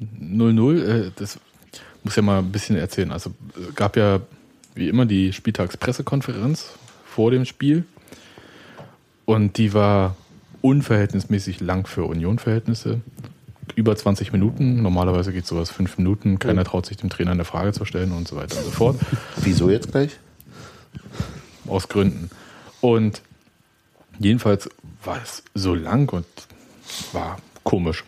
Speaker 4: 0-0, äh, das muss ja mal ein bisschen erzählen. Also gab ja wie immer die Spieltagspressekonferenz vor dem Spiel. Und die war unverhältnismäßig lang für Union-Verhältnisse. Über 20 Minuten. Normalerweise geht sowas fünf Minuten. Keiner traut sich dem Trainer eine Frage zu stellen und so weiter und so fort.
Speaker 2: Wieso jetzt gleich?
Speaker 4: Aus Gründen. Und jedenfalls war es so lang und war komisch.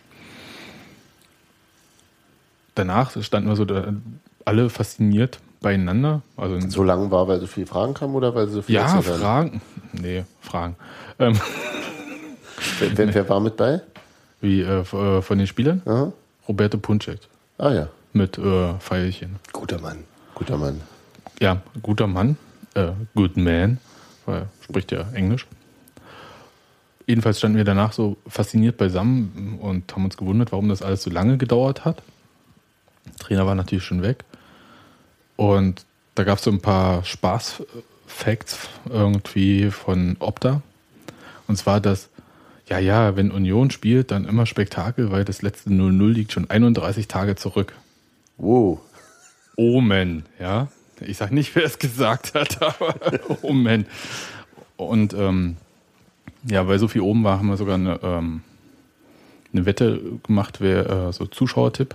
Speaker 4: Danach standen wir so da, alle fasziniert beieinander. Also
Speaker 2: So lang war, weil so viele Fragen kamen oder weil so viele
Speaker 4: ja? Fragen. Nee, Fragen. Ähm,
Speaker 2: Wer, wer, wer war mit bei?
Speaker 4: Wie äh, äh, von den Spielern?
Speaker 2: Aha.
Speaker 4: Roberto Punchek
Speaker 2: Ah ja,
Speaker 4: mit äh, Pfeilchen.
Speaker 3: Guter Mann.
Speaker 2: guter Mann.
Speaker 4: Ja, guter Mann, äh, good man, weil er spricht ja Englisch. Jedenfalls standen wir danach so fasziniert beisammen und haben uns gewundert, warum das alles so lange gedauert hat. Der Trainer war natürlich schon weg. Und da gab es so ein paar Spaß-Facts irgendwie von Opta. Und zwar, dass, ja, ja, wenn Union spielt, dann immer Spektakel, weil das letzte 0-0 liegt schon 31 Tage zurück.
Speaker 2: Wow.
Speaker 4: Omen, ja. Ich sag nicht, wer es gesagt hat, aber Omen. Und ähm, ja, weil so viel oben war, haben wir sogar eine, ähm, eine Wette gemacht, wer äh, so Zuschauertipp.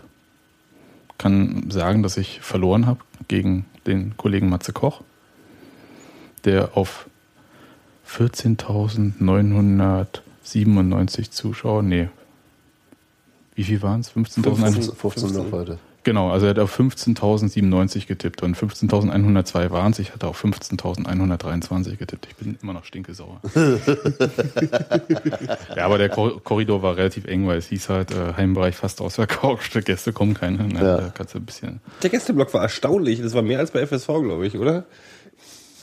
Speaker 4: Kann sagen, dass ich verloren habe gegen den Kollegen Matze Koch, der auf 14.997 Zuschauer, nee. Wie viel waren es? 15.100?
Speaker 2: 15, 15 noch heute.
Speaker 4: Genau, also er hat auf 15.097 getippt und 15.102 waren es. Ich hatte auf 15.123 getippt. Ich bin immer noch stinkesauer. ja, aber der Kor Korridor war relativ eng, weil es hieß halt äh, Heimbereich fast ausverkauft. Gäste kommen keine. Ne?
Speaker 2: Ja.
Speaker 4: Da kannst du ein bisschen.
Speaker 3: Der Gästeblock war erstaunlich. Das war mehr als bei FSV, glaube ich, oder?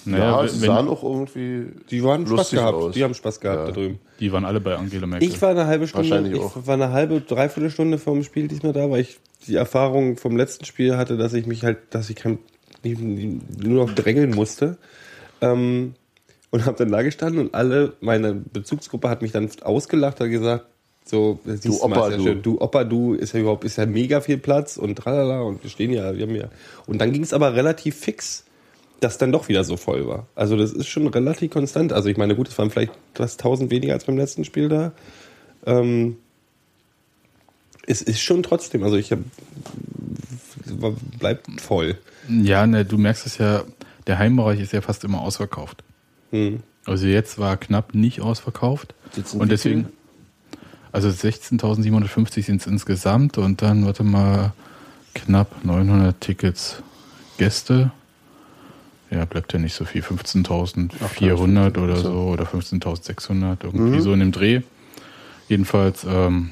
Speaker 4: Naja,
Speaker 2: ja, sie sahen auch irgendwie.
Speaker 3: Die waren Spaß gehabt.
Speaker 2: aus.
Speaker 3: Die haben Spaß gehabt
Speaker 2: Ja.
Speaker 3: da drüben.
Speaker 4: die waren alle bei Angela Merkel.
Speaker 3: Ich war eine halbe Stunde,
Speaker 2: Wahrscheinlich
Speaker 3: ich
Speaker 2: auch.
Speaker 3: war eine halbe, dreiviertel Stunde vor dem Spiel diesmal da, weil ich die Erfahrung vom letzten Spiel hatte, dass ich mich halt, dass ich kein, nur noch drängeln musste. Ähm, und habe dann da gestanden und alle, meine Bezugsgruppe hat mich dann ausgelacht, hat gesagt, so,
Speaker 2: Du Opa, du.
Speaker 3: schön. du Opa, du, ist ja überhaupt, ist ja mega viel Platz und tralala und wir stehen ja, wir haben ja. Und dann ging es aber relativ fix, dass dann doch wieder so voll war. Also das ist schon relativ konstant. Also ich meine, gut, es waren vielleicht was 1000 weniger als beim letzten Spiel da. Ähm, es ist schon trotzdem, also ich habe bleibt voll.
Speaker 4: ja, ne, du merkst es ja, der Heimbereich ist ja fast immer ausverkauft.
Speaker 3: Hm.
Speaker 4: Also jetzt war knapp nicht ausverkauft.
Speaker 2: Sitzen
Speaker 4: und deswegen, also 16.750 sind es insgesamt und dann, warte mal, knapp 900 Tickets Gäste. Ja, bleibt ja nicht so viel, 15.400 oder so oder 15.600, irgendwie so in dem Dreh. Jedenfalls ähm,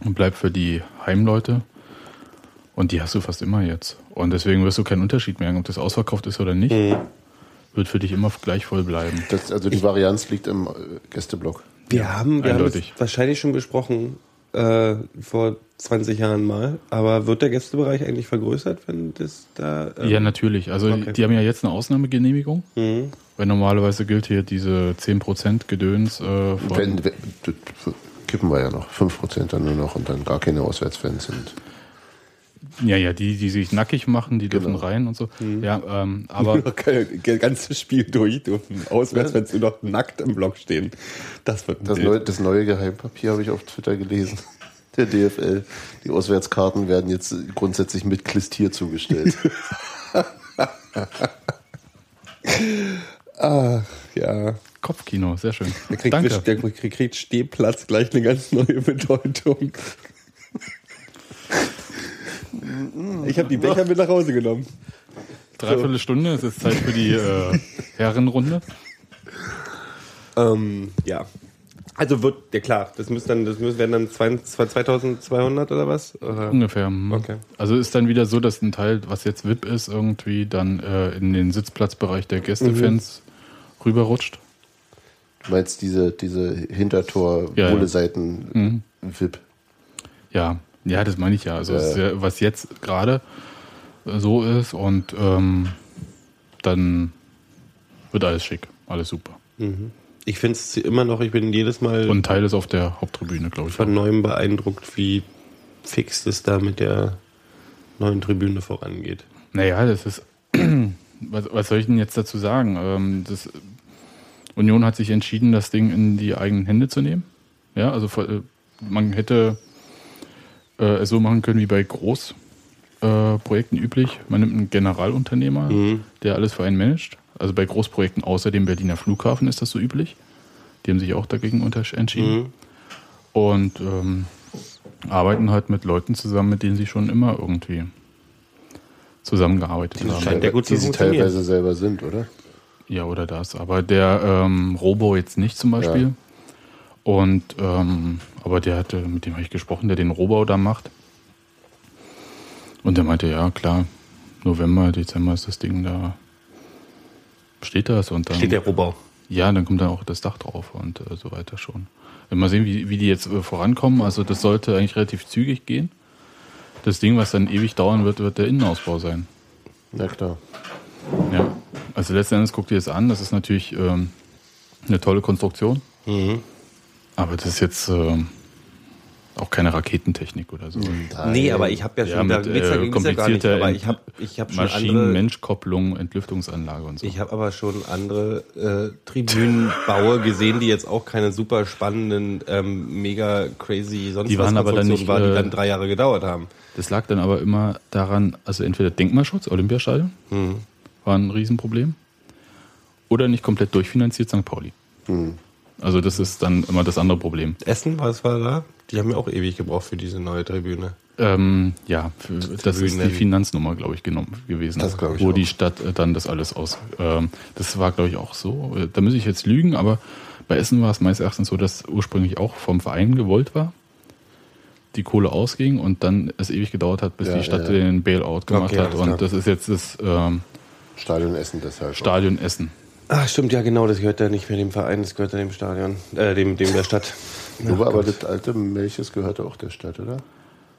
Speaker 4: bleibt für die Heimleute und die hast du fast immer jetzt. Und deswegen wirst du keinen Unterschied merken, ob das ausverkauft ist oder nicht. Wird für dich immer gleich voll bleiben.
Speaker 2: Das, also die Varianz liegt im äh, Gästeblock.
Speaker 3: Wir haben, wir haben wahrscheinlich schon besprochen äh, vor 20 Jahren mal. Aber wird der Gästebereich eigentlich vergrößert, wenn das da. ähm,
Speaker 4: Ja, natürlich. Also
Speaker 3: okay.
Speaker 4: die haben ja jetzt eine Ausnahmegenehmigung.
Speaker 3: Mhm.
Speaker 4: Weil normalerweise gilt hier diese 10% Gedöns äh, von,
Speaker 2: Wenn, kippen wir ja noch. 5% dann nur noch und dann gar keine Auswärtsfans sind.
Speaker 4: Ja, ja, die, die sich nackig machen, die dürfen
Speaker 2: Genau.
Speaker 4: rein und so. Ja, ähm, aber
Speaker 3: das ganze Spiel durch dürfen auswärts, wenn sie noch nackt im Block stehen. Das wird
Speaker 2: Das neue, das neue Geheimpapier habe ich auf Twitter gelesen. Der DFL. Die Auswärtskarten werden jetzt grundsätzlich mit Klistier zugestellt.
Speaker 3: Ja.
Speaker 4: Kopfkino, sehr schön.
Speaker 3: Der kriegt,
Speaker 4: Danke.
Speaker 3: der kriegt Stehplatz gleich eine ganz neue Bedeutung. Ich habe die Becher mit nach Hause genommen.
Speaker 4: Dreiviertel Stunde, es ist Zeit für die äh, Herrenrunde.
Speaker 3: Ähm, ja. Also wird, ja klar, das müssen dann, das müssen, werden dann 20 2200 oder was? Oder?
Speaker 4: Ungefähr. hm.
Speaker 3: Okay.
Speaker 4: Also ist dann wieder so, dass ein Teil, was jetzt VIP ist, irgendwie dann äh, in den Sitzplatzbereich der Gästefans rüberrutscht.
Speaker 2: Du meinst diese, diese
Speaker 4: Ja, ja.
Speaker 2: Hintertor-Wohle-Seiten-VIP?
Speaker 4: Ja, ja, das meine ich ja. Also es ist ja, was jetzt gerade äh, so ist und ähm, dann wird alles schick, alles super.
Speaker 3: Ich finde es immer noch, ich bin jedes Mal
Speaker 4: Und ein Teil ist auf der Haupttribüne, glaube ich.
Speaker 3: von neuem beeindruckt, wie fix das da mit der neuen Tribüne vorangeht.
Speaker 4: Naja, das ist. Was, was soll ich denn jetzt dazu sagen? Ähm, das, Union hat sich entschieden, das Ding in die eigenen Hände zu nehmen. Ja, also äh, man hätte äh, es so machen können wie bei Großprojekten äh, üblich. Man nimmt einen Generalunternehmer, der alles für einen managt. Also bei Großprojekten außer dem Berliner Flughafen ist das so üblich. Die haben sich auch dagegen untersch- entschieden. Und ähm, arbeiten halt mit Leuten zusammen, mit denen sie schon immer irgendwie zusammengearbeitet haben.
Speaker 3: scheint ja gut zu
Speaker 2: die sie teilweise selber sind, oder?
Speaker 4: Ja, oder das. Aber der ähm, Robo jetzt nicht zum Beispiel.
Speaker 2: Ja.
Speaker 4: Und ähm, aber der hatte, mit dem habe ich gesprochen, der den Rohbau da macht. Und der meinte, ja klar, November, Dezember ist das Ding da. Steht das und dann.
Speaker 3: Steht der Rohbau.
Speaker 4: Ja, dann kommt dann auch das Dach drauf und äh, so weiter schon. Mal sehen, wie, wie die jetzt äh, vorankommen. Also das sollte eigentlich relativ zügig gehen. Das Ding, was dann ewig dauern wird, wird der Innenausbau sein.
Speaker 2: Na klar.
Speaker 4: Ja, also letzten Endes guckt ihr es an. Das ist natürlich ähm, eine tolle Konstruktion. Aber das ist jetzt ähm, auch keine Raketentechnik oder so.
Speaker 3: Nee, aber ich habe ja
Speaker 4: Ja,
Speaker 3: schon, da
Speaker 4: mit
Speaker 3: geht's ja,
Speaker 4: äh,
Speaker 3: ja gar nicht, aber ich habe ich hab schon
Speaker 4: Maschinen,
Speaker 3: andere,
Speaker 4: Menschkopplung, Entlüftungsanlage und so.
Speaker 3: ich habe aber schon andere äh, Tribünenbaue gesehen, die jetzt auch keine super spannenden, ähm, mega crazy sonst
Speaker 4: Die
Speaker 3: was
Speaker 4: waren aber dann nicht,
Speaker 3: waren, die
Speaker 4: äh,
Speaker 3: dann drei Jahre gedauert haben.
Speaker 4: Das lag dann aber immer daran, also entweder Denkmalschutz, Olympiastadion,
Speaker 3: Hm.
Speaker 4: war ein Riesenproblem, oder nicht komplett durchfinanziert St. Pauli. Also das ist dann immer das andere Problem.
Speaker 3: Essen, was war da? Die haben ja auch ewig gebraucht für diese neue Tribüne.
Speaker 4: Ähm, ja, für, das ist die. Finanznummer, glaube ich, genommen gewesen.
Speaker 2: Das ich
Speaker 4: wo
Speaker 2: auch.
Speaker 4: die Stadt äh, dann das alles aus. Ähm, das war, glaube ich, auch so. Äh, Da muss ich jetzt lügen, aber bei Essen war es meines Erachtens so, dass ursprünglich auch vom Verein gewollt war, die Kohle ausging und dann es ewig gedauert hat, bis
Speaker 2: Ja,
Speaker 4: die Stadt
Speaker 2: ja, ja.
Speaker 4: den Bailout gemacht
Speaker 3: Okay,
Speaker 4: hat. Und
Speaker 3: klar.
Speaker 4: das ist jetzt das ähm,
Speaker 2: Stadionessen deshalb.
Speaker 4: Stadion Essen.
Speaker 3: Ach, stimmt, ja genau, das gehört ja nicht mehr dem Verein, das gehört ja dem Stadion, äh, dem, dem der Stadt.
Speaker 2: Nur, aber das alte Melches gehörte auch der Stadt, oder?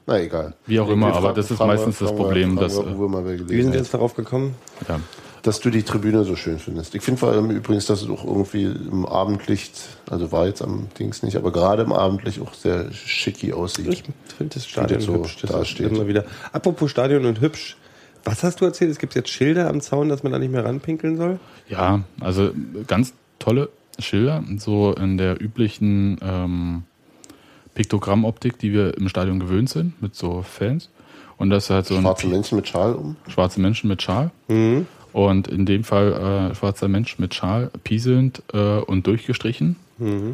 Speaker 2: Na egal.
Speaker 4: Wie auch immer, aber das ist meistens das Problem, dass,
Speaker 2: wir
Speaker 4: äh,
Speaker 3: Wie sind wir jetzt darauf gekommen?
Speaker 4: Ja.
Speaker 2: dass du die Tribüne so schön findest. Ich finde vor allem übrigens, dass es auch irgendwie im Abendlicht, also war jetzt am Dings nicht, aber gerade im Abendlicht auch sehr schicki aussieht.
Speaker 3: Ich finde das Stadion
Speaker 2: so
Speaker 3: hübsch. Das
Speaker 2: dasteht.
Speaker 3: immer wieder. Apropos Stadion und hübsch. Was hast du erzählt? Es gibt jetzt Schilder am Zaun, dass man da nicht mehr ranpinkeln soll?
Speaker 4: Ja, also ganz tolle Schilder, so in der üblichen ähm, Piktogrammoptik, die wir im Stadion gewöhnt sind, mit so Fans. Und das ist halt so ein
Speaker 2: Schwarze Menschen mit Schal um.
Speaker 4: schwarze Menschen mit Schal. Und in dem Fall äh, schwarzer Mensch mit Schal, pieselnd äh, und durchgestrichen.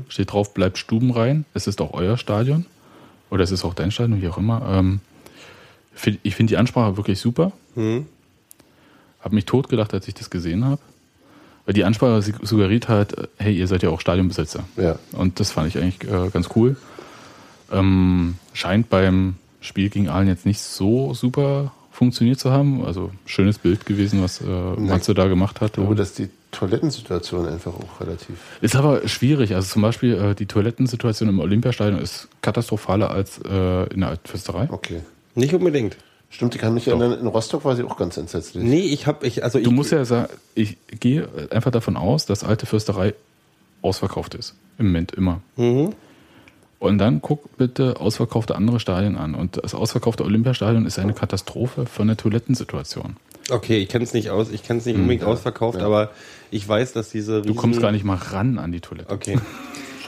Speaker 4: Steht drauf, bleibt stubenrein. Es ist auch euer Stadion. Oder es ist auch dein Stadion, wie auch immer. Ähm, find, ich finde die Ansprache wirklich super. Habe mich totgelacht, als ich das gesehen habe. Weil die Ansprache su- suggeriert hat, äh, hey, ihr seid ja auch Stadionbesitzer.
Speaker 2: Ja.
Speaker 4: Und das fand ich eigentlich äh, ganz cool. Ähm, scheint beim Spiel gegen Aalen jetzt nicht so super funktioniert zu haben. Also schönes Bild gewesen, was äh, Matze da gemacht hat.
Speaker 2: Ich glaube, dass die Toilettensituation einfach auch relativ.
Speaker 4: Ist aber schwierig. Also zum Beispiel äh, die Toilettensituation im Olympiastadion ist katastrophaler als äh, in der Altfürsterei.
Speaker 2: Okay.
Speaker 3: Nicht unbedingt.
Speaker 2: Stimmt, ich kann mich erinnern, in Rostock war sie auch ganz entsetzlich.
Speaker 3: Nee, ich habe, ich, also ich,
Speaker 4: Du musst ja sagen, ich gehe einfach davon aus, dass alte Fürsterei ausverkauft ist. Im Moment immer.
Speaker 3: Mhm.
Speaker 4: Und dann guck bitte ausverkaufte andere Stadien an. Und das ausverkaufte Olympiastadion ist eine Katastrophe von der Toilettensituation.
Speaker 3: Okay, ich kenne es nicht aus, ich kenne es nicht unbedingt ausverkauft, aber ich weiß, dass diese
Speaker 4: Du kommst gar nicht mal ran an die Toilette.
Speaker 3: Okay.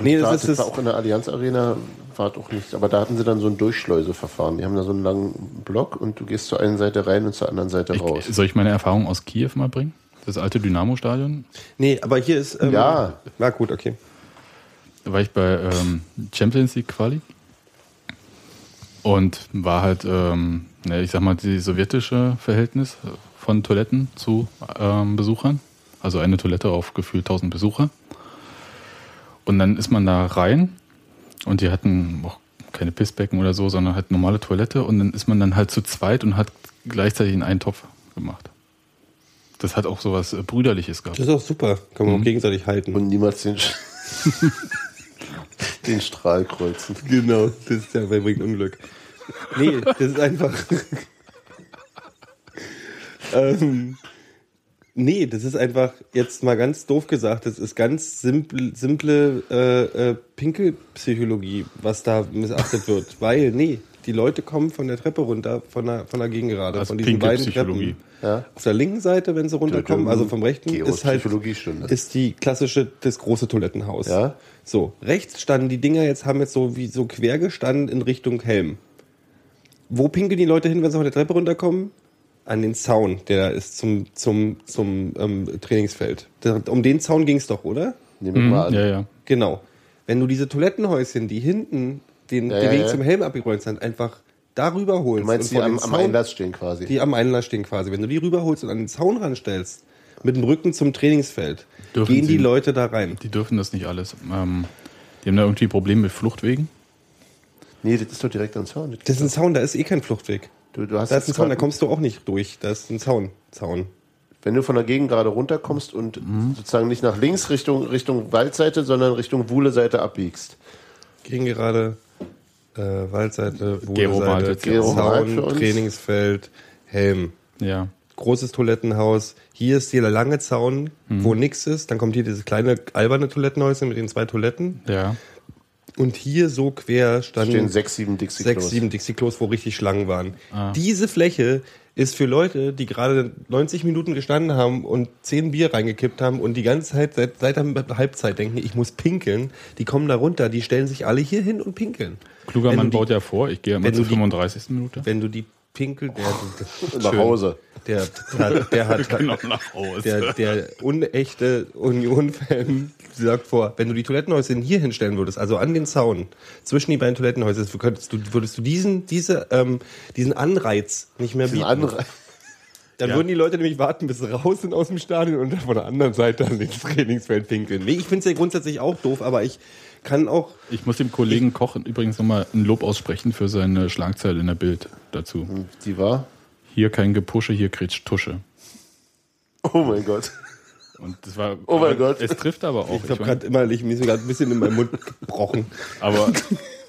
Speaker 3: nee,
Speaker 2: da,
Speaker 3: das ist
Speaker 2: das auch in der Allianz Arena, war auch nicht, aber da hatten sie dann so ein Durchschleuseverfahren. Die haben da so einen langen Block und du gehst zur einen Seite rein und zur anderen Seite raus.
Speaker 4: Ich, soll ich meine Erfahrung aus Kiew mal bringen? Das alte Dynamo-Stadion.
Speaker 3: Nee, aber hier ist. Ähm,
Speaker 2: Ja.
Speaker 3: Na gut, okay.
Speaker 4: Da war ich bei ähm, Champions League Quali und war halt, ähm, ne, ich sag mal, die sowjetische Verhältnis von Toiletten zu ähm, Besuchern. Also eine Toilette auf gefühlt 1000 Besucher. Und dann ist man da rein und die hatten auch keine Pissbecken oder so, sondern halt normale Toilette und dann ist man dann halt zu zweit und hat gleichzeitig in einen Topf gemacht. Das hat auch sowas äh, Brüderliches gehabt.
Speaker 3: Das ist auch super. Kann man
Speaker 2: Mhm.
Speaker 3: auch gegenseitig halten.
Speaker 2: Und niemals den, Sch- den Strahl kreuzen.
Speaker 3: genau, das ist ja wer bringt Unglück. Nee, das ist einfach. ähm, nee, das ist einfach, jetzt mal ganz doof gesagt, das ist ganz simple, simple äh, äh, Pinkelpsychologie, was da missachtet wird. Weil, nee, die Leute kommen von der Treppe runter, von der, von der Gegengerade,
Speaker 4: Also
Speaker 3: von diesen beiden
Speaker 4: Pinkelpsychologie.
Speaker 3: Treppen.
Speaker 2: Ja.
Speaker 3: Auf der linken Seite, wenn sie runterkommen, also vom rechten, ist halt ist die klassische, das große Toilettenhaus.
Speaker 2: Ja.
Speaker 3: So, rechts standen die Dinger jetzt, haben jetzt so wie so quer gestanden in Richtung Helm. Wo pinkeln die Leute hin, wenn sie von der Treppe runterkommen? An den Zaun, der ist zum, zum, zum ähm, Trainingsfeld. Da, um den Zaun ging es doch, oder?
Speaker 2: Nehmen wir mal an.
Speaker 4: Ja, ja.
Speaker 3: Genau. Wenn du diese Toilettenhäuschen, die hinten den,
Speaker 2: Ja,
Speaker 3: den Weg
Speaker 2: ja.
Speaker 3: zum Helm abgerollt sind, einfach darüber holst.
Speaker 2: Du meinst,
Speaker 3: und
Speaker 2: die am,
Speaker 3: den
Speaker 2: am
Speaker 3: Zaun-
Speaker 2: Einlass stehen quasi.
Speaker 3: die am Einlass stehen quasi. Wenn du die rüberholst und an den Zaun ranstellst, mit dem Rücken zum Trainingsfeld,
Speaker 4: Dürfen
Speaker 3: gehen die
Speaker 4: sie-
Speaker 3: Leute da rein.
Speaker 4: Die dürfen das nicht alles. Ähm, die haben da irgendwie Probleme mit Fluchtwegen.
Speaker 2: nee, das ist doch direkt am Zaun.
Speaker 3: Das ist ein Zaun, da ist eh kein Fluchtweg.
Speaker 2: Du, du hast
Speaker 3: Da ist ein Zaun, da kommst du auch nicht durch. Da ist ein Zaun. Zaun.
Speaker 2: Wenn du von der Gegend gerade runterkommst und
Speaker 3: Mhm.
Speaker 2: sozusagen nicht nach links Richtung, Richtung Waldseite, sondern Richtung Wuhle-Seite abbiegst.
Speaker 3: Gegen gerade äh, Waldseite,
Speaker 4: Gerowald
Speaker 3: Seite,
Speaker 4: jetzt
Speaker 2: Gerowald
Speaker 3: Zaun. Trainingsfeld, Helm.
Speaker 4: Ja.
Speaker 3: Großes Toilettenhaus. Hier ist hier der lange Zaun, wo nix ist. Dann kommt hier dieses kleine alberne Toilettenhäuschen mit den zwei Toiletten.
Speaker 4: Ja.
Speaker 3: Und hier so quer standen
Speaker 2: Stehen sechs, sieben Dixie
Speaker 3: sechs, sieben Dixie-Klos, wo richtig Schlangen waren. Diese Fläche ist für Leute, die gerade 90 Minuten gestanden haben und 10 Bier reingekippt haben und die ganze Zeit seit, seit der Halbzeit denken, ich muss pinkeln, die kommen da runter, die stellen sich alle hier hin und pinkeln.
Speaker 4: Kluger
Speaker 3: Wenn
Speaker 4: Mann
Speaker 3: die-
Speaker 4: baut ja vor, ich gehe immer zur
Speaker 3: die-
Speaker 4: 35. Minute.
Speaker 3: Wenn du die Pinkel, der,
Speaker 2: Nach Hause.
Speaker 3: Der, der, der hat,
Speaker 4: Genau, nach Hause.
Speaker 3: der, der unechte Union-Fan sagt vor, wenn du die Toilettenhäuschen hier hinstellen würdest, also an den Zaun, zwischen die beiden Toilettenhäuser, könntest du, würdest du diesen, diese, ähm, diesen Anreiz nicht mehr
Speaker 2: Diesen
Speaker 3: bieten.
Speaker 2: Anre
Speaker 3: Dann
Speaker 4: Ja.
Speaker 3: würden die Leute nämlich warten, bis sie raus sind aus dem Stadion und dann von der anderen Seite an ins Trainingsfeld pinkeln. Nee, ich finde es ja grundsätzlich auch doof, aber ich kann auch,
Speaker 4: Ich muss dem Kollegen Koch übrigens nochmal ein Lob aussprechen für seine Schlagzeile in der Bild dazu.
Speaker 2: Die war?
Speaker 4: Hier kein Gepusche, hier kretscht Tusche.
Speaker 2: Oh mein Gott.
Speaker 4: Und das war.
Speaker 2: Oh mein Gott.
Speaker 4: Es trifft aber auch.
Speaker 3: ich habe gerade immer, ich, mir ist gerade ein bisschen in meinem Mund gebrochen.
Speaker 4: aber,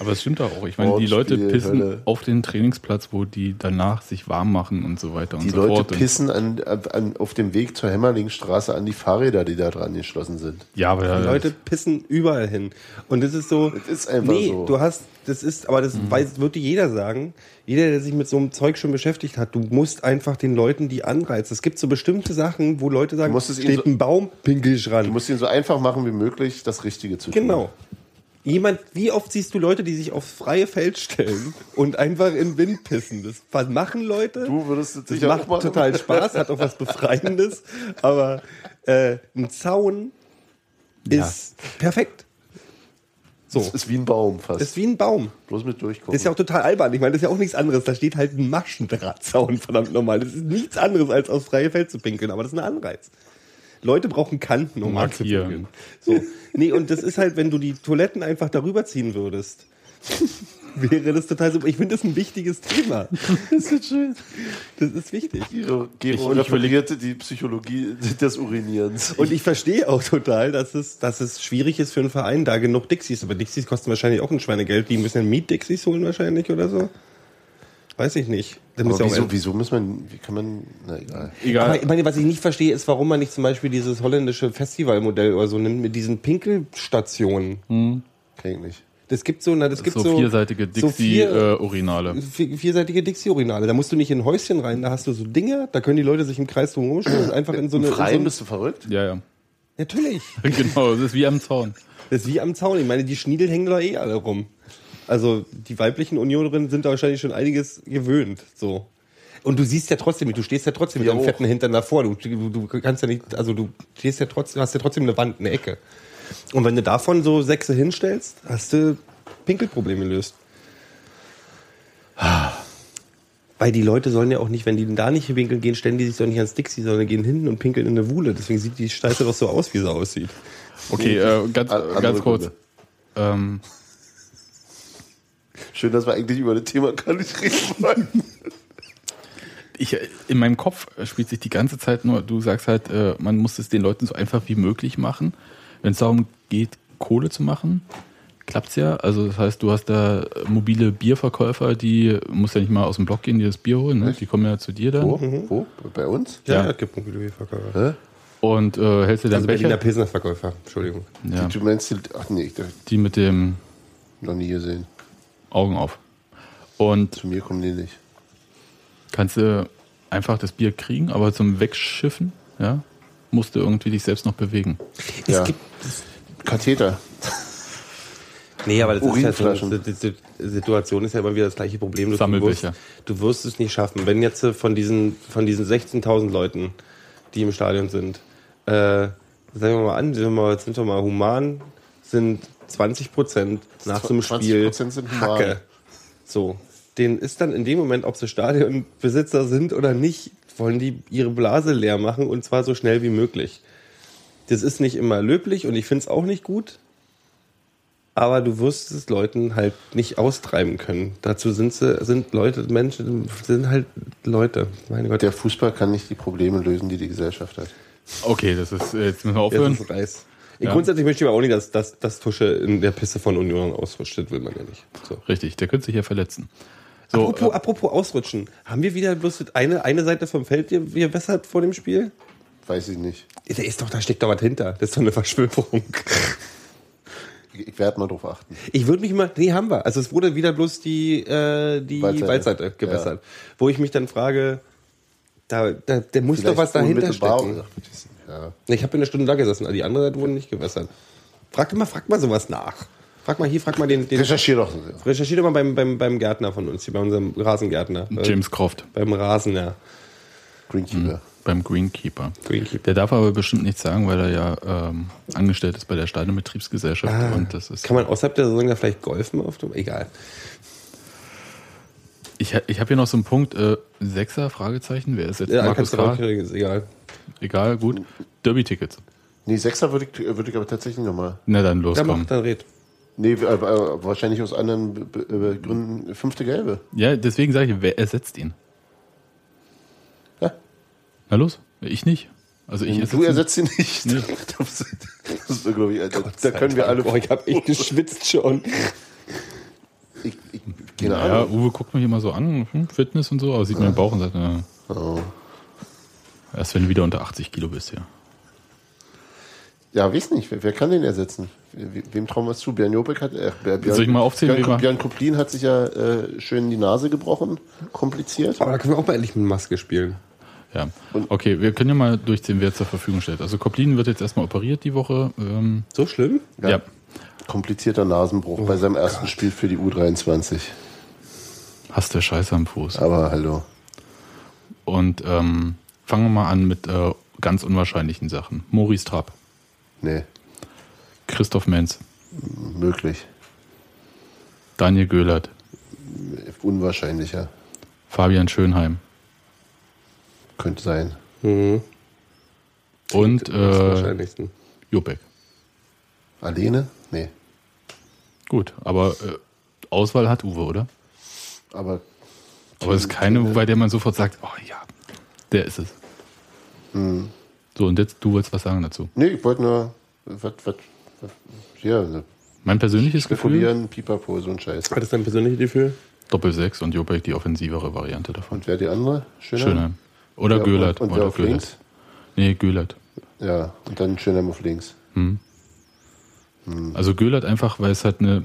Speaker 4: aber es stimmt auch. Ich meine, die Leute
Speaker 2: Wortspiel,
Speaker 4: pissen
Speaker 2: Hölle.
Speaker 4: auf den Trainingsplatz, wo die danach sich warm machen und so weiter und
Speaker 2: Die
Speaker 4: so
Speaker 2: Leute
Speaker 4: fort. Und-
Speaker 2: pissen an, an, auf dem Weg zur Hämmerlingstraße an die Fahrräder, die da dran geschlossen sind.
Speaker 4: ja, aber
Speaker 3: Die Leute pissen überall hin. Und das ist so.
Speaker 2: Das ist einfach
Speaker 3: nee,
Speaker 2: so.
Speaker 3: du hast, das ist, aber
Speaker 4: Mhm.
Speaker 3: das weiß, wird dir jeder sagen. Jeder, der sich mit so einem Zeug schon beschäftigt hat, du musst einfach den Leuten die anreizen. Es gibt so bestimmte Sachen, wo Leute sagen,
Speaker 2: musst es ihnen
Speaker 3: steht
Speaker 2: so-
Speaker 3: ein Baum, pinkel ich ran.
Speaker 2: Du musst ihnen so einfach machen wie möglich, das Richtige zu tun.
Speaker 3: Genau. Jemand, wie oft siehst du Leute, die sich aufs freie Feld stellen und einfach in den Wind pissen? Das was machen Leute.
Speaker 2: Du würdest es
Speaker 3: das
Speaker 2: sicher
Speaker 3: macht
Speaker 2: auch machen.
Speaker 3: total Spaß, hat auch was Befreiendes, aber äh, ein Zaun ist perfekt. So.
Speaker 2: Das ist wie ein Baum fast.
Speaker 3: Das ist wie ein Baum.
Speaker 2: Bloß mit durchgucken.
Speaker 3: Das ist ja auch total albern. Ich meine, das ist ja auch nichts anderes. Da steht halt ein Maschendrahtzaun, verdammt nochmal. Das ist nichts anderes, als aufs freie Feld zu pinkeln, aber das ist ein Anreiz. Leute brauchen Kanten, um anzupinkeln. So. Nee, und das ist halt, wenn du die Toiletten einfach darüber ziehen würdest, wäre das total super. Ich finde das ein wichtiges Thema.
Speaker 2: das ist schön.
Speaker 3: Das ist wichtig.
Speaker 2: Gero, Gero
Speaker 4: Ich- ich
Speaker 2: referierte die Psychologie des Urinierens.
Speaker 3: Und ich verstehe auch total, dass es, dass es schwierig ist für einen Verein, da genug Dixies. Aber Dixies kosten wahrscheinlich auch ein Schweinegeld. Die müssen ja Miet-Dixies holen wahrscheinlich oder so. Weiß ich nicht. Das
Speaker 2: wieso, wieso muss man, wie kann man, na egal.
Speaker 4: Egal.
Speaker 3: Aber ich meine, was ich nicht verstehe, ist, warum man nicht zum Beispiel dieses holländische Festivalmodell oder so nimmt mit diesen Pinkelstationen.
Speaker 2: Kenn ich nicht.
Speaker 3: Das gibt so, na, das gibt
Speaker 4: so, vierseitige
Speaker 3: so vier-
Speaker 4: Dixie-Urinale.
Speaker 3: vi- vierseitige Dixie-Urinale. Da musst du nicht in ein Häuschen rein, da hast du so Dinge, da können die Leute sich im Kreis drum rumstellen und einfach in so eine.
Speaker 2: Im
Speaker 3: in so
Speaker 2: Freien
Speaker 3: ein,
Speaker 2: bist du verrückt?
Speaker 4: ja, ja.
Speaker 3: natürlich.
Speaker 4: genau, das ist wie am Zaun.
Speaker 3: Das ist wie am Zaun. Ich meine, die Schniedel hängen da eh alle rum. Also die weiblichen Unionerinnen sind da wahrscheinlich schon einiges gewöhnt. So. Und du siehst ja trotzdem, du stehst ja trotzdem mit deinem
Speaker 2: auch.
Speaker 3: fetten Hintern davor. Du, du, du kannst ja nicht, also du stehst ja trotzdem, hast ja trotzdem eine Wand, eine Ecke. Und wenn du davon so Sechse hinstellst, hast du Pinkelprobleme gelöst. Weil die Leute sollen ja auch nicht, wenn die da nicht pinkeln gehen, stellen die sich doch nicht ans Dixie, sondern gehen hin und pinkeln in eine Wuhle. Deswegen sieht die Scheiße doch so aus, wie sie aussieht.
Speaker 4: Okay, äh, ganz, ganz kurz. Ähm,
Speaker 2: Schön, dass wir eigentlich über das Thema gar nicht reden wollen.
Speaker 4: ich, in meinem Kopf spielt sich die ganze Zeit nur, du sagst halt, äh, man muss es den Leuten so einfach wie möglich machen. Wenn es darum geht, Kohle zu machen, klappt's ja. Also das heißt, du hast da mobile Bierverkäufer, die musst ja nicht mal aus dem Block gehen, die das Bier holen, ne? die kommen ja zu dir dann
Speaker 2: Wo? Wo? Bei uns?
Speaker 4: Ja.
Speaker 3: es gibt mobile Verkäufer.
Speaker 2: Hä?
Speaker 4: und äh, hältst dir dann
Speaker 3: Also Berliner
Speaker 4: Becher,
Speaker 3: Pilsner Verkäufer, Entschuldigung.
Speaker 4: ja,
Speaker 2: Du meinst, die, ach nee, ich
Speaker 4: die mit dem
Speaker 2: noch nie gesehen.
Speaker 4: Augen auf. Und
Speaker 2: Zu mir kommen die nicht.
Speaker 4: kannst du einfach das Bier kriegen, aber zum Wegschiffen, ja, musst du irgendwie dich selbst noch bewegen.
Speaker 3: Es
Speaker 2: Ja.
Speaker 3: gibt,
Speaker 2: Katheter.
Speaker 3: nee, aber das ist ja so, die, Situation ist ja immer wieder das gleiche Problem. Du
Speaker 4: Sammelbecher.
Speaker 3: wirst, du wirst es nicht schaffen. Wenn jetzt äh, von diesen, von diesen 16.000 Leuten, die im Stadion sind, äh, sagen wir mal an, sind wir mal, jetzt sind wir mal human, sind 20 Prozent nach so einem
Speaker 2: 20%
Speaker 3: Spiel. Hacke. So. Den ist dann in dem Moment, ob sie Stadionbesitzer sind oder nicht, wollen die ihre Blase leer machen und zwar so schnell wie möglich. Das ist nicht immer löblich und ich finde es auch nicht gut. Aber du wirst es Leuten halt nicht austreiben können. Dazu sind sie, sind Leute, Menschen, sind halt Leute. Meine Gott,
Speaker 2: Der Fußball kann nicht die Probleme lösen, die die Gesellschaft hat.
Speaker 4: Okay, das ist, äh, jetzt müssen wir aufhören.
Speaker 3: ist Reis.
Speaker 4: Ja.
Speaker 3: Grundsätzlich möchte ich aber auch nicht, dass, dass, dass Tusche in der Pisse von Union ausrutscht. Das will man ja nicht. So.
Speaker 4: Richtig, der könnte sich ja verletzen. So,
Speaker 3: apropos,
Speaker 4: äh,
Speaker 3: apropos ausrutschen. Haben wir wieder bloß eine, eine Seite vom Feld ge- gewässert vor dem Spiel?
Speaker 2: Weiß ich nicht.
Speaker 3: Da ist doch, da steckt doch was hinter. Das ist doch eine Verschwörung.
Speaker 2: Ich, ich werde mal drauf achten.
Speaker 3: Ich würde mich mal, nee, haben wir. Also es wurde wieder bloß die, äh, die
Speaker 2: Waldseite.
Speaker 3: Waldseite, gewässert. Wo ich mich dann frage, da, da, der muss doch was dahinter stecken.
Speaker 2: Ja.
Speaker 3: Ich habe eine Stunde da gesessen, die andere Seite wurde nicht gewässert. Frag mal, frag mal sowas nach. Frag mal hier, frag mal den, den
Speaker 2: Recherchier doch.
Speaker 3: recherchier doch mal beim, beim, beim Gärtner von uns, hier bei unserem Rasengärtner. Äh,
Speaker 4: James Croft
Speaker 3: Beim Rasen, ja.
Speaker 2: Greenkeeper.
Speaker 4: beim Greenkeeper.
Speaker 3: Greenkeeper.
Speaker 4: Der darf aber bestimmt nichts sagen, weil er ja ähm, angestellt ist bei der Stadionbetriebsgesellschaft. und das ist.
Speaker 3: Kann man außerhalb der Saison da vielleicht golfen auf dem? Egal.
Speaker 4: Ich, ich habe hier noch so einen Punkt, äh, Sechser, Fragezeichen, wer ist jetzt
Speaker 3: Ja,
Speaker 4: Markus
Speaker 3: ist egal.
Speaker 4: Egal, gut. Derby-Tickets.
Speaker 2: Nee, Sechser würde ich, würde ich aber tatsächlich nochmal.
Speaker 4: Na dann los,
Speaker 3: Ja,
Speaker 4: komm.
Speaker 3: mach, dann red.
Speaker 2: Nee, äh, äh, wahrscheinlich aus anderen B- B- Gründen. Fünfte Gelbe.
Speaker 4: Ja, deswegen sage ich, wer ersetzt ihn?
Speaker 2: Ja.
Speaker 4: Na los, ich nicht. Also ich
Speaker 2: Du ersetzt ihn nicht.
Speaker 4: Nee.
Speaker 2: Das, ist- das ist, glaube ich, da, da können wir alle.
Speaker 3: Boah, ich habe echt geschwitzt schon.
Speaker 2: Ich, ich, keine
Speaker 4: Ja,
Speaker 2: Ahnung.
Speaker 4: Uwe guckt mich immer so an, hm, Fitness und so, aber sieht mir den Bauch und sagt, ja,
Speaker 2: Oh.
Speaker 4: Erst wenn du wieder unter 80 Kilo bist, ja.
Speaker 2: Ja, weiß nicht. Wer, wer kann den ersetzen? We- Wem trauen wir es zu? Björn Jopek hat. Äh, Björn,
Speaker 4: Soll ich mal aufzählen,
Speaker 2: Björn, Björn Kuplin hat sich ja äh, schön die Nase gebrochen. Kompliziert.
Speaker 3: Aber da können wir auch mal endlich mit Maske spielen.
Speaker 4: Ja. Okay, wir können ja mal durchziehen, wer zur Verfügung steht. Also Koplin wird jetzt erstmal operiert die Woche. Ähm,
Speaker 3: So schlimm?
Speaker 4: ja.
Speaker 2: Komplizierter Nasenbruch bei seinem ersten Spiel für die U23.
Speaker 4: Hast der Scheiße am Fuß.
Speaker 2: Aber hallo.
Speaker 4: Und ähm, fangen wir mal an mit äh, ganz unwahrscheinlichen Sachen. Maurice Trapp,
Speaker 2: Nee,
Speaker 4: Christoph Menz,
Speaker 2: möglich.
Speaker 4: Daniel Göhlert,
Speaker 2: Unwahrscheinlicher.
Speaker 4: Fabian Schönheim
Speaker 2: Könnte sein.
Speaker 4: und
Speaker 3: ist am
Speaker 4: äh,
Speaker 3: wahrscheinlichsten.
Speaker 4: Jopek.
Speaker 2: Alleine? Nee.
Speaker 4: Gut, aber äh, Auswahl hat Uwe, oder?
Speaker 2: Aber
Speaker 4: Aber es ist keine, bei der man sofort sagt, oh ja, der ist es.
Speaker 2: Hm.
Speaker 4: So, und jetzt, du wolltest was sagen dazu.
Speaker 2: nee, ich wollte nur was, was, was, ja,
Speaker 4: Mein persönliches Gefühl,
Speaker 2: Pipapo, so ein Scheiß.
Speaker 3: Was ist dein persönliches Gefühl?
Speaker 4: Doppel-6 und Jopek die offensivere Variante davon.
Speaker 2: Und wer die andere? Schöner?
Speaker 4: Schönheim. Oder
Speaker 2: Ja,
Speaker 4: Göhlert.
Speaker 2: Und, und wer
Speaker 4: oder
Speaker 2: auf
Speaker 4: Göhlert.
Speaker 2: links?
Speaker 4: Nee, Göhlert.
Speaker 2: Ja, und dann Schönheim auf links.
Speaker 4: Also Göhlert einfach, weil es halt eine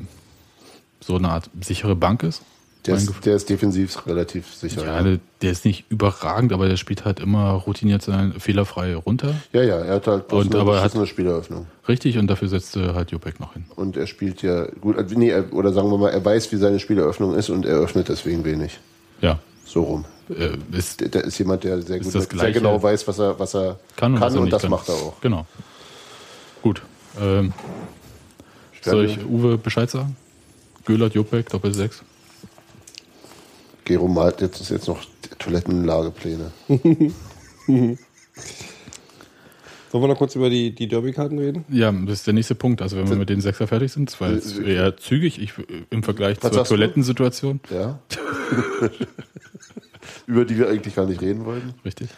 Speaker 4: so eine Art sichere Bank ist.
Speaker 2: Der ist, der ist defensiv relativ sicher.
Speaker 4: Ja, der, der ist nicht überragend, aber der spielt halt immer routiniert sein, fehlerfrei runter.
Speaker 2: ja, ja, er hat halt bloß
Speaker 4: Und
Speaker 2: eine,
Speaker 4: aber hat-
Speaker 2: eine Spieleröffnung.
Speaker 4: Richtig, und dafür setzte halt Jopek noch hin.
Speaker 2: Und er spielt ja gut, also, nee, er, oder sagen wir mal, er weiß, wie seine Spieleröffnung ist und er öffnet deswegen wenig.
Speaker 4: Ja.
Speaker 2: So rum.
Speaker 4: Äh, ist,
Speaker 2: Der, der ist jemand, der sehr, gut, sehr genau weiß, was er, was er
Speaker 4: kann und, er
Speaker 2: und
Speaker 4: nicht
Speaker 2: das
Speaker 4: kann.
Speaker 2: macht er auch.
Speaker 4: Genau. Gut. Ähm, soll ich Uwe Bescheid sagen? Göhlert, Jopek, Doppel 6.
Speaker 2: Gero malt jetzt, ist jetzt noch Toilettenlagepläne.
Speaker 3: Wollen wir noch kurz über die, die Derby-Karten reden?
Speaker 4: Ja, das ist der nächste Punkt. Also wenn wir mit den Sechser fertig sind, weil es
Speaker 2: Äh,
Speaker 4: eher zügig ich, im Vergleich
Speaker 2: Was
Speaker 4: zur
Speaker 2: sagst du?
Speaker 4: Toilettensituation.
Speaker 2: Ja. Über die wir eigentlich gar nicht reden wollten.
Speaker 4: Richtig.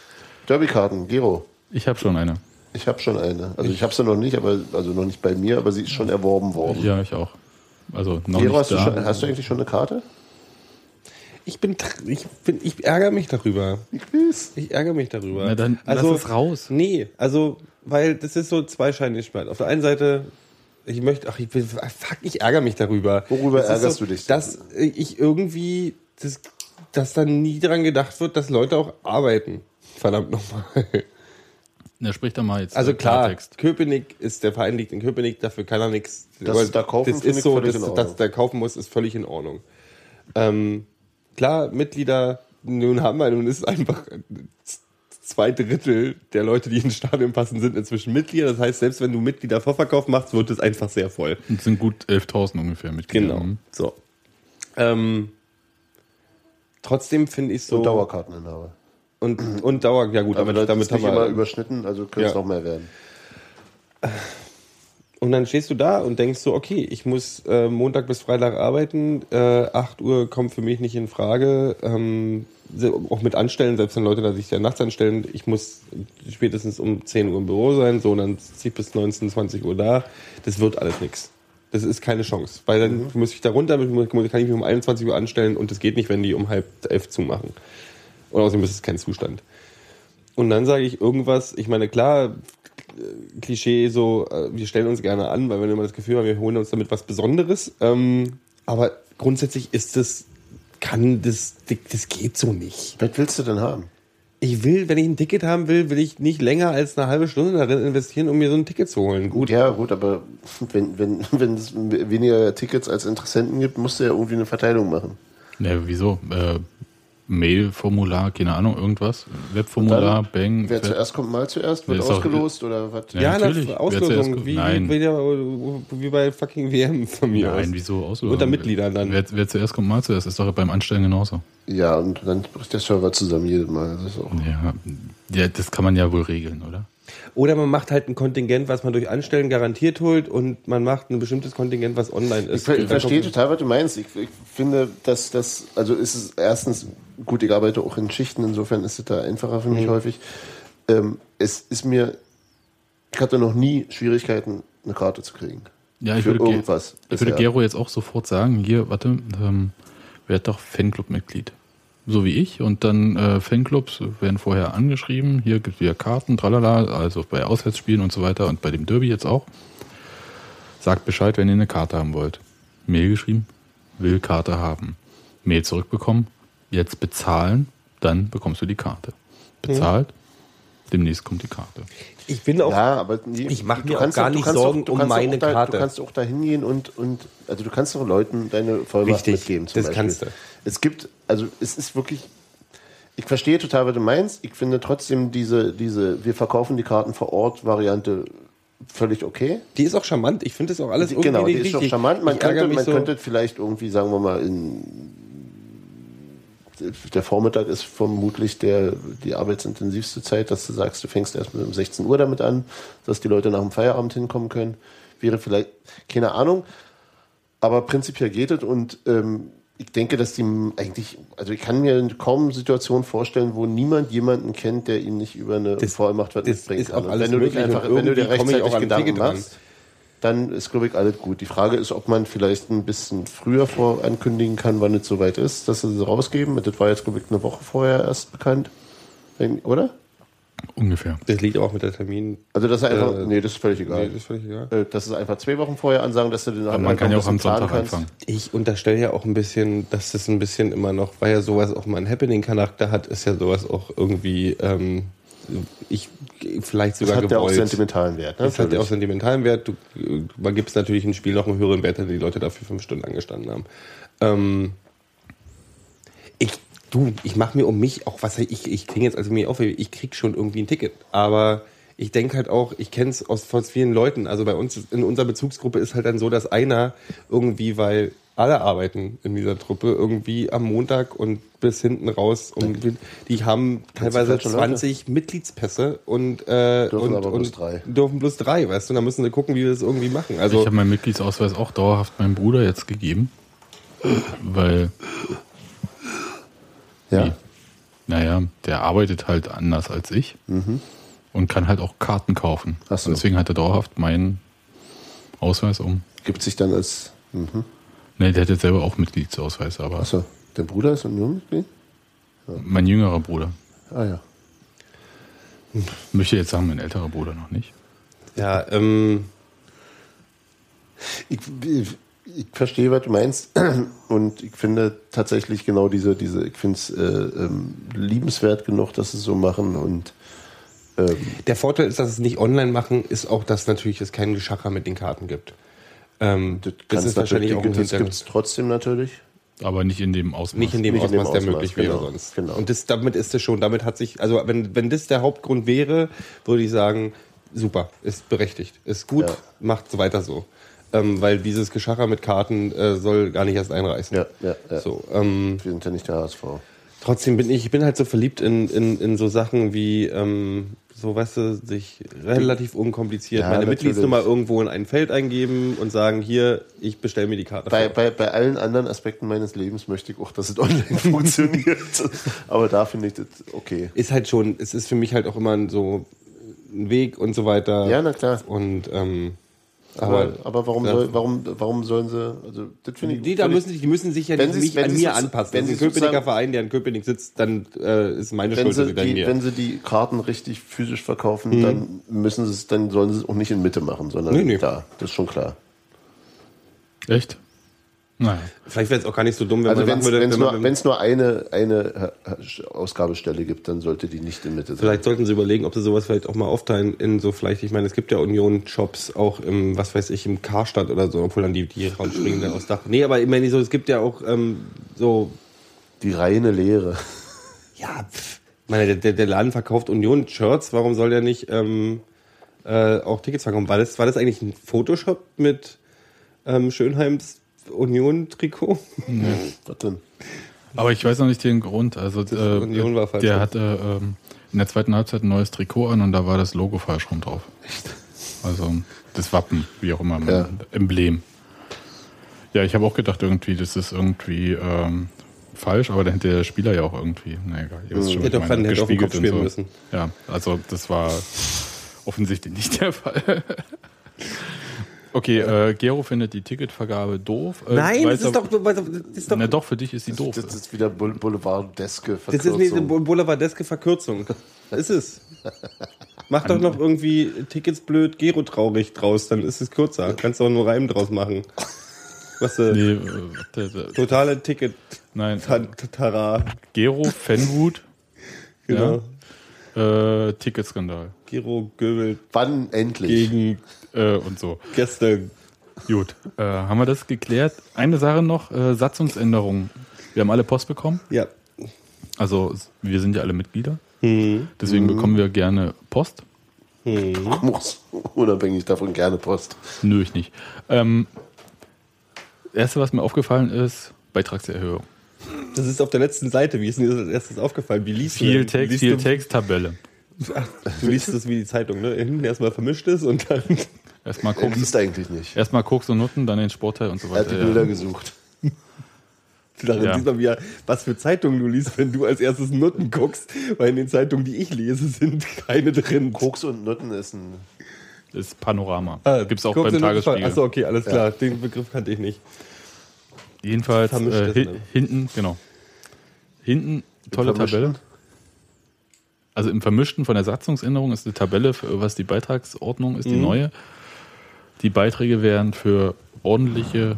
Speaker 2: Derbykarten, Gero.
Speaker 4: Ich habe schon eine.
Speaker 2: Ich habe schon eine. Also ich habe sie noch nicht, aber also noch nicht bei mir, aber sie ist schon erworben worden.
Speaker 4: Ja, ich auch. Also noch
Speaker 2: Gero,
Speaker 4: nicht
Speaker 2: hast du,
Speaker 4: da.
Speaker 2: schon, hast du eigentlich schon eine Karte?
Speaker 3: Ich bin, ich bin, ich ärgere mich darüber.
Speaker 2: Ich weiß.
Speaker 3: Ich ärgere mich darüber.
Speaker 4: Na, dann lass es raus.
Speaker 3: Nee, also, weil das ist so zweischneidig Schwert. Auf der einen Seite, ich möchte, ach, ich bin, fuck, ich ärgere mich darüber.
Speaker 2: Worüber
Speaker 3: Das
Speaker 2: ärgerst
Speaker 3: so,
Speaker 2: du dich?
Speaker 3: Dass ich irgendwie, das, dass dann nie daran gedacht wird, dass Leute auch arbeiten. Verdammt nochmal.
Speaker 4: Na, sprich da mal jetzt.
Speaker 3: Also
Speaker 4: äh,
Speaker 3: klar,
Speaker 4: Klartext.
Speaker 3: Köpenick ist, der Verein liegt in Köpenick, dafür kann er nichts.
Speaker 2: Das
Speaker 3: Aber
Speaker 2: da kaufen,
Speaker 3: das ist so,
Speaker 2: völlig
Speaker 3: dass,
Speaker 2: in Ordnung.
Speaker 3: dass der kaufen muss, ist völlig in Ordnung. Ähm, klar, Mitglieder, nun haben wir, nun ist einfach zwei Drittel der Leute, die ins Stadion passen, sind inzwischen Mitglieder. Das heißt, selbst wenn du Mitgliedervorverkauf machst, wird es einfach sehr voll.
Speaker 4: Das sind gut 11.000 ungefähr Mitglieder.
Speaker 3: Genau.
Speaker 4: Mhm.
Speaker 3: So. Ähm, trotzdem finde ich so.
Speaker 2: Und Dauerkarteninhaber.
Speaker 3: Und, und Dauer, ja gut,
Speaker 2: Aber ist
Speaker 3: damit haben
Speaker 2: immer
Speaker 3: wir.
Speaker 2: überschnitten, also könnte es
Speaker 3: Ja.
Speaker 2: noch mehr werden.
Speaker 3: Und dann stehst du da und denkst so, okay, ich muss äh, Montag bis Freitag arbeiten, äh, 8 Uhr kommt für mich nicht in Frage, ähm, auch mit Anstellen, selbst wenn Leute da sich ja nachts anstellen, ich muss spätestens um 10 Uhr im Büro sein, so, und dann ziehe ich bis 19, 20 Uhr da, das wird alles nix. Das ist keine Chance, weil dann muss ich da runter, kann ich mich um 21 Uhr anstellen und das geht nicht, wenn die um halb elf zumachen. Und außerdem ist es kein Zustand. Und dann sage ich irgendwas, ich meine, klar, Klischee so, äh, wir stellen uns gerne an, weil wir immer das Gefühl haben, wir holen uns damit was Besonderes. Ähm, aber grundsätzlich ist das, kann das, das geht so nicht.
Speaker 2: Was willst du denn haben?
Speaker 3: Ich will, wenn ich ein Ticket haben will, will ich nicht länger als eine halbe Stunde darin investieren, um mir so ein Ticket zu holen. Gut,
Speaker 2: Ja, gut, aber wenn, wenn, wenn es weniger Tickets als Interessenten gibt, musst du ja irgendwie eine Verteilung machen.
Speaker 4: Ne, wieso? Äh, Mail-Formular, keine Ahnung, irgendwas. Webformular, Bang.
Speaker 2: Wer zuerst kommt, mal zuerst, wird
Speaker 4: ist auch-
Speaker 2: ausgelost oder was?
Speaker 4: Ja,
Speaker 3: ja,
Speaker 4: natürlich.
Speaker 3: Auslosung, wie,
Speaker 4: Nein.
Speaker 3: Wie, wie bei fucking WM von mir aus.
Speaker 4: Nein, wieso Auslosung?
Speaker 3: Unter Mitgliedern dann.
Speaker 4: Wer, wer zuerst kommt, mal zuerst. Ist doch beim Anstellen genauso.
Speaker 2: Ja, und dann bricht der Server zusammen jedes Mal. Das ist auch
Speaker 4: Ja, ja, das kann man ja wohl regeln, oder?
Speaker 3: Oder man macht halt ein Kontingent, was man durch Anstellen garantiert holt und man macht ein bestimmtes Kontingent, was online ist.
Speaker 2: Ich, ich verstehe total, was du meinst. Ich, ich finde, dass das, also ist es erstens, gut, ich arbeite auch in Schichten, insofern ist es da einfacher für mich häufig. Ähm, es ist mir, ich hatte noch nie Schwierigkeiten, eine Karte zu kriegen.
Speaker 4: Ja, ich
Speaker 2: Für
Speaker 4: würde, Ge-
Speaker 2: irgendwas
Speaker 4: ich würde. Gero jetzt auch sofort sagen, hier, warte, ähm, werd doch Fanclub-Mitglied. So wie ich. Und dann äh, Fanclubs werden vorher angeschrieben. Hier gibt es wieder Karten, tralala, also bei Auswärtsspielen und so weiter und bei dem Derby jetzt auch. Sagt Bescheid, wenn ihr eine Karte haben wollt. Mail geschrieben, will Karte haben. Mail zurückbekommen, jetzt bezahlen, dann bekommst du die Karte. Bezahlt, demnächst kommt die Karte.
Speaker 3: Ich bin auch.
Speaker 2: Ja, aber nee,
Speaker 3: Ich mach
Speaker 2: du
Speaker 3: mir auch gar
Speaker 2: du
Speaker 3: nicht
Speaker 2: kannst
Speaker 3: Sorgen
Speaker 2: du
Speaker 3: um
Speaker 2: kannst
Speaker 3: meine
Speaker 2: auch da,
Speaker 3: Karte.
Speaker 2: Du kannst auch da hingehen und, und, also du kannst doch Leuten deine Vollmacht
Speaker 3: Richtig,
Speaker 2: mitgeben. Zum
Speaker 3: das
Speaker 2: Beispiel.
Speaker 3: kannst du.
Speaker 2: Es gibt, also es ist wirklich, ich verstehe total, was du meinst. Ich finde trotzdem diese, diese, wir verkaufen die Karten vor Ort Variante völlig okay.
Speaker 3: Die ist auch charmant. Ich finde das auch alles
Speaker 2: Die,
Speaker 3: irgendwie
Speaker 2: genau, die
Speaker 3: richtig.
Speaker 2: ist doch charmant. Man,
Speaker 3: ich
Speaker 2: könnte, man
Speaker 3: so,
Speaker 2: könnte vielleicht irgendwie, sagen wir mal, in der Vormittag ist vermutlich der, die arbeitsintensivste Zeit, dass du sagst, du fängst erst mit um 16 Uhr damit an, dass die Leute nach dem Feierabend hinkommen können. Wäre vielleicht, keine Ahnung, aber prinzipiell geht es und ähm, ich denke, dass die eigentlich, also ich kann mir kaum Situationen vorstellen, wo niemand jemanden kennt, der ihn nicht über eine
Speaker 3: Das-
Speaker 2: Vollmacht was mitbringen kann. wenn du dich einfach, wenn du dir rechtzeitig
Speaker 3: auch
Speaker 2: Gedanken machst, dann ist, glaube ich, alles gut. Die Frage ist, ob man vielleicht ein bisschen früher vor ankündigen kann, wann es soweit ist, dass sie sie rausgeben. Das war jetzt, glaube ich, eine Woche vorher erst bekannt. Oder?
Speaker 4: Ungefähr.
Speaker 3: Das liegt auch mit der Termin.
Speaker 2: Also, dass er einfach,
Speaker 3: Äh,
Speaker 2: nee, das ist völlig egal.
Speaker 3: Nee, das ist völlig egal.
Speaker 2: Äh, das ist einfach zwei Wochen vorher ansagen, dass du den
Speaker 4: Aber man kann ja auch am Sonntag anfangen.
Speaker 3: Ich unterstelle ja auch ein bisschen, dass das ein bisschen immer noch, weil ja sowas auch mal einen Happening-Charakter hat, ist ja sowas auch irgendwie, ähm, ich vielleicht
Speaker 2: Das
Speaker 3: sogar
Speaker 2: hat ja auch
Speaker 3: gewollt.
Speaker 2: sentimentalen Wert. Ne?
Speaker 3: Das hat ja auch sentimentalen Wert. Du, man gibt es natürlich im Spiel noch einen höheren Wert, wenn die Leute dafür fünf Stunden angestanden haben. Ähm, ich, du, ich mache mir um mich auch was, ich, ich klinge jetzt also mir auf, ich krieg schon irgendwie ein Ticket. Aber ich denke halt auch, ich kenne es aus von vielen Leuten. Also bei uns in unserer Bezugsgruppe ist halt dann so, dass einer irgendwie, weil alle arbeiten in dieser Truppe irgendwie am Montag und bis hinten raus, um, die haben teilweise
Speaker 2: falsche Leute.
Speaker 3: 20 Mitgliedspässe und, äh,
Speaker 2: Dürfen
Speaker 3: und,
Speaker 2: aber
Speaker 3: und
Speaker 2: bloß drei.
Speaker 3: dürfen bloß drei, weißt du, und dann müssen wir gucken, wie wir das irgendwie machen. Also
Speaker 4: ich habe meinen Mitgliedsausweis auch dauerhaft meinem Bruder jetzt gegeben, weil,
Speaker 2: Ja.
Speaker 4: naja, der arbeitet halt anders als ich und kann halt auch Karten kaufen.
Speaker 2: So.
Speaker 4: Deswegen hat er dauerhaft meinen Ausweis um.
Speaker 2: Gibt sich dann als. Mhm.
Speaker 4: Ne, der hat jetzt selber auch Mitgliedsausweis, aber
Speaker 2: Achso, der Bruder ist Unionmitglied?
Speaker 4: mein jüngerer Bruder.
Speaker 2: Ah ja.
Speaker 4: Möchte jetzt sagen, mein älterer Bruder noch nicht.
Speaker 3: ja, ähm,
Speaker 2: Ich, ich, verstehe, was du meinst. Und ich finde tatsächlich genau diese, diese ich finde es äh, ähm, liebenswert genug, dass sie es so machen. Und ähm,
Speaker 3: der Vorteil ist, dass es nicht online machen, ist auch, dass natürlich es keinen Geschacher mit den Karten gibt. Ähm, das,
Speaker 2: kann's
Speaker 3: ist wahrscheinlich auch ein
Speaker 2: das gibt es trotzdem natürlich.
Speaker 4: Aber nicht in dem Ausmaß.
Speaker 3: Nicht in dem
Speaker 2: Nicht in dem
Speaker 3: Ausmaß, der
Speaker 2: Ausmaß,
Speaker 3: möglich
Speaker 2: genau,
Speaker 3: wäre sonst.
Speaker 2: genau.
Speaker 3: Und das, damit ist es schon, damit hat sich, also wenn, wenn das der Hauptgrund wäre, würde ich sagen, super, ist berechtigt, ist gut,
Speaker 2: Ja.
Speaker 3: macht so weiter so. Ähm, weil dieses Geschacher mit Karten äh, soll gar nicht erst einreißen.
Speaker 2: Ja, ja, ja.
Speaker 3: So, ähm,
Speaker 2: Wir sind ja nicht der HSV.
Speaker 3: Trotzdem bin ich, ich bin halt so verliebt in, in, in so Sachen wie, ähm, so weißt du, sich relativ unkompliziert
Speaker 2: Ja,
Speaker 3: meine
Speaker 2: natürlich.
Speaker 3: Mitgliedsnummer irgendwo in ein Feld eingeben und sagen, hier, ich bestelle mir die Karte.
Speaker 2: Bei, bei, bei allen anderen Aspekten meines Lebens möchte ich auch, dass es online funktioniert. Aber da finde ich das okay.
Speaker 3: ist halt schon, es ist für mich halt auch immer so ein Weg und so weiter.
Speaker 2: Ja, na klar.
Speaker 3: Und ähm,
Speaker 2: Aber,
Speaker 3: aber,
Speaker 2: aber warum, soll, warum, warum sollen sie, also das finde ich.
Speaker 3: die, da müssen, die müssen sich ja
Speaker 2: Wenn
Speaker 3: nicht
Speaker 2: wenn
Speaker 3: an mir anpassen.
Speaker 2: wenn
Speaker 3: ein
Speaker 2: sie
Speaker 3: Köpenicker Verein, der in Köpenick sitzt, dann äh, ist meine
Speaker 2: wenn
Speaker 3: Schuld,
Speaker 2: sie, die,
Speaker 3: gehe.
Speaker 2: wenn sie die Karten richtig physisch verkaufen,
Speaker 3: Mhm.
Speaker 2: dann müssen sie es, dann sollen sie es auch nicht in Mitte machen, sondern
Speaker 3: Nee, nee.
Speaker 2: da. Das ist schon klar.
Speaker 4: Echt? Naja.
Speaker 3: Vielleicht wäre es auch gar nicht so dumm, wenn
Speaker 2: Also
Speaker 3: man sagen würde,
Speaker 2: es
Speaker 3: wenn
Speaker 2: nur,
Speaker 3: man,
Speaker 2: wenn's nur eine, eine äh, Ausgabestelle gibt, dann sollte die nicht in Mitte sein.
Speaker 3: Vielleicht sollten sie überlegen, ob sie sowas vielleicht auch mal aufteilen in so vielleicht, ich meine, es gibt ja Union-Shops auch im, was weiß ich, im Karstadt oder so, obwohl dann die, die rausspringen dann aus Dach. Nee, aber ich meine, so, es gibt ja auch ähm, so,
Speaker 2: Die reine Lehre.
Speaker 3: ja, pff, ich meine, der, der, der Laden verkauft Union-Shirts, warum soll der nicht ähm, äh, auch Tickets verkaufen? War das, war das eigentlich ein Photoshop mit ähm, Schönheims Union-Trikot?
Speaker 2: Was denn?
Speaker 4: Aber ich weiß noch nicht den Grund. Also äh,
Speaker 3: Union war falsch
Speaker 4: der hatte ähm, in der zweiten Halbzeit ein neues Trikot an und da war das Logo falsch rum drauf. Echt? Also das Wappen, wie auch immer,
Speaker 2: Ja.
Speaker 4: Emblem. Ja, ich habe auch gedacht irgendwie, das ist irgendwie ähm, falsch, aber dann hätte der Spieler ja auch irgendwie, na egal, ihr wisst schon, ich
Speaker 3: den Kopf
Speaker 4: und
Speaker 3: spielen müssen.
Speaker 4: Ja, also das war offensichtlich nicht der Fall. Okay, äh, Gero findet die Ticketvergabe doof. Äh,
Speaker 3: Nein, das ist doch, das ist doch
Speaker 4: Na doch, für dich ist sie doof.
Speaker 2: Das ist wieder Boul- Boulevardeske
Speaker 3: Das ist eine
Speaker 2: Verkürzung.
Speaker 3: Boulevardeske Verkürzung. Das ist es. Mach doch noch irgendwie Tickets blöd, Gero traurig draus, dann ist es kürzer. Kannst du auch nur Reim draus machen. Was äh,
Speaker 4: Nee, äh, der, der,
Speaker 3: totale Ticket
Speaker 4: nein,
Speaker 3: Tara.
Speaker 4: Gero, Fenwut,
Speaker 3: Genau.
Speaker 4: äh, Ticketskandal
Speaker 3: Gero Göbel
Speaker 2: Wann endlich?
Speaker 3: gegen
Speaker 4: äh, und so.
Speaker 3: Gäste.
Speaker 4: Gut, äh, haben wir das geklärt? Eine Sache noch, äh, Satzungsänderung. Wir haben alle Post bekommen,
Speaker 3: Ja.
Speaker 4: also wir sind ja alle Mitglieder,
Speaker 3: Mhm.
Speaker 4: deswegen bekommen wir gerne Post.
Speaker 2: Muss unabhängig davon gerne Post.
Speaker 4: Nö, ich nicht. Ähm, erste, was mir aufgefallen ist, Beitragserhöhung.
Speaker 3: Das ist auf der letzten Seite. Wie ist mir das als erstes aufgefallen? Wie liest du
Speaker 4: Viel
Speaker 3: denn?
Speaker 4: Text,
Speaker 3: liest
Speaker 4: viel
Speaker 3: du,
Speaker 4: Text, Tabelle.
Speaker 3: Ach, du liest das wie die Zeitung, ne? Hinten erstmal vermischt ist und dann.
Speaker 4: Erstmal
Speaker 2: Er
Speaker 4: Koks,
Speaker 2: liest eigentlich nicht.
Speaker 4: erstmal Koks und Nutten, dann den Sportteil und so
Speaker 2: Er hat die
Speaker 4: weiter.
Speaker 2: Bilder
Speaker 4: Ja.
Speaker 2: gesucht.
Speaker 3: Darin
Speaker 4: Ja.
Speaker 3: sieht man wieder, was für Zeitungen du liest, wenn du als erstes Nutten guckst, weil in den Zeitungen, die ich lese, sind keine drin.
Speaker 2: Koks und Nutten ist ein.
Speaker 4: Das ist Panorama.
Speaker 3: Ah,
Speaker 4: Gibt's auch
Speaker 3: guckst
Speaker 4: beim Tagesspiegel.
Speaker 3: Achso, okay, alles klar. Den Begriff kannte ich nicht.
Speaker 4: Jedenfalls äh,
Speaker 3: ne?
Speaker 4: hinten, genau. Hinten tolle? Tabelle. Also im Vermischten von der Satzungsänderung ist die Tabelle, für, was die Beitragsordnung ist, die
Speaker 3: Mhm.
Speaker 4: neue. Die Beiträge werden für ordentliche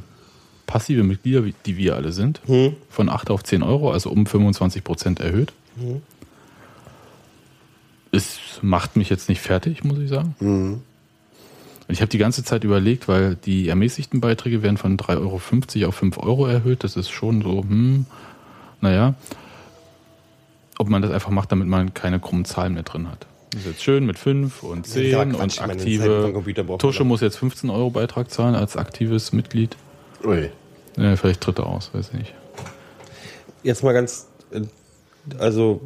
Speaker 4: passive Mitglieder, die wir alle sind,
Speaker 3: Mhm.
Speaker 4: von 8 auf 10 Euro, also um 25 Prozent erhöht.
Speaker 3: Mhm.
Speaker 4: Es macht mich jetzt nicht fertig, muss ich sagen.
Speaker 2: Mhm.
Speaker 4: Und Ich habe die ganze Zeit überlegt, weil die ermäßigten Beiträge werden von 3,50 Euro auf 5 Euro erhöht. Das ist schon so, hm, naja, ob man das einfach macht, damit man keine krummen Zahlen mehr drin hat. Das ist jetzt schön mit 5 und 10
Speaker 3: Ja,
Speaker 4: und aktive. Tusche muss jetzt 15 Euro Beitrag zahlen als aktives Mitglied.
Speaker 2: Ui.
Speaker 4: Ja, vielleicht tritt er aus, weiß ich nicht.
Speaker 3: Jetzt mal ganz, also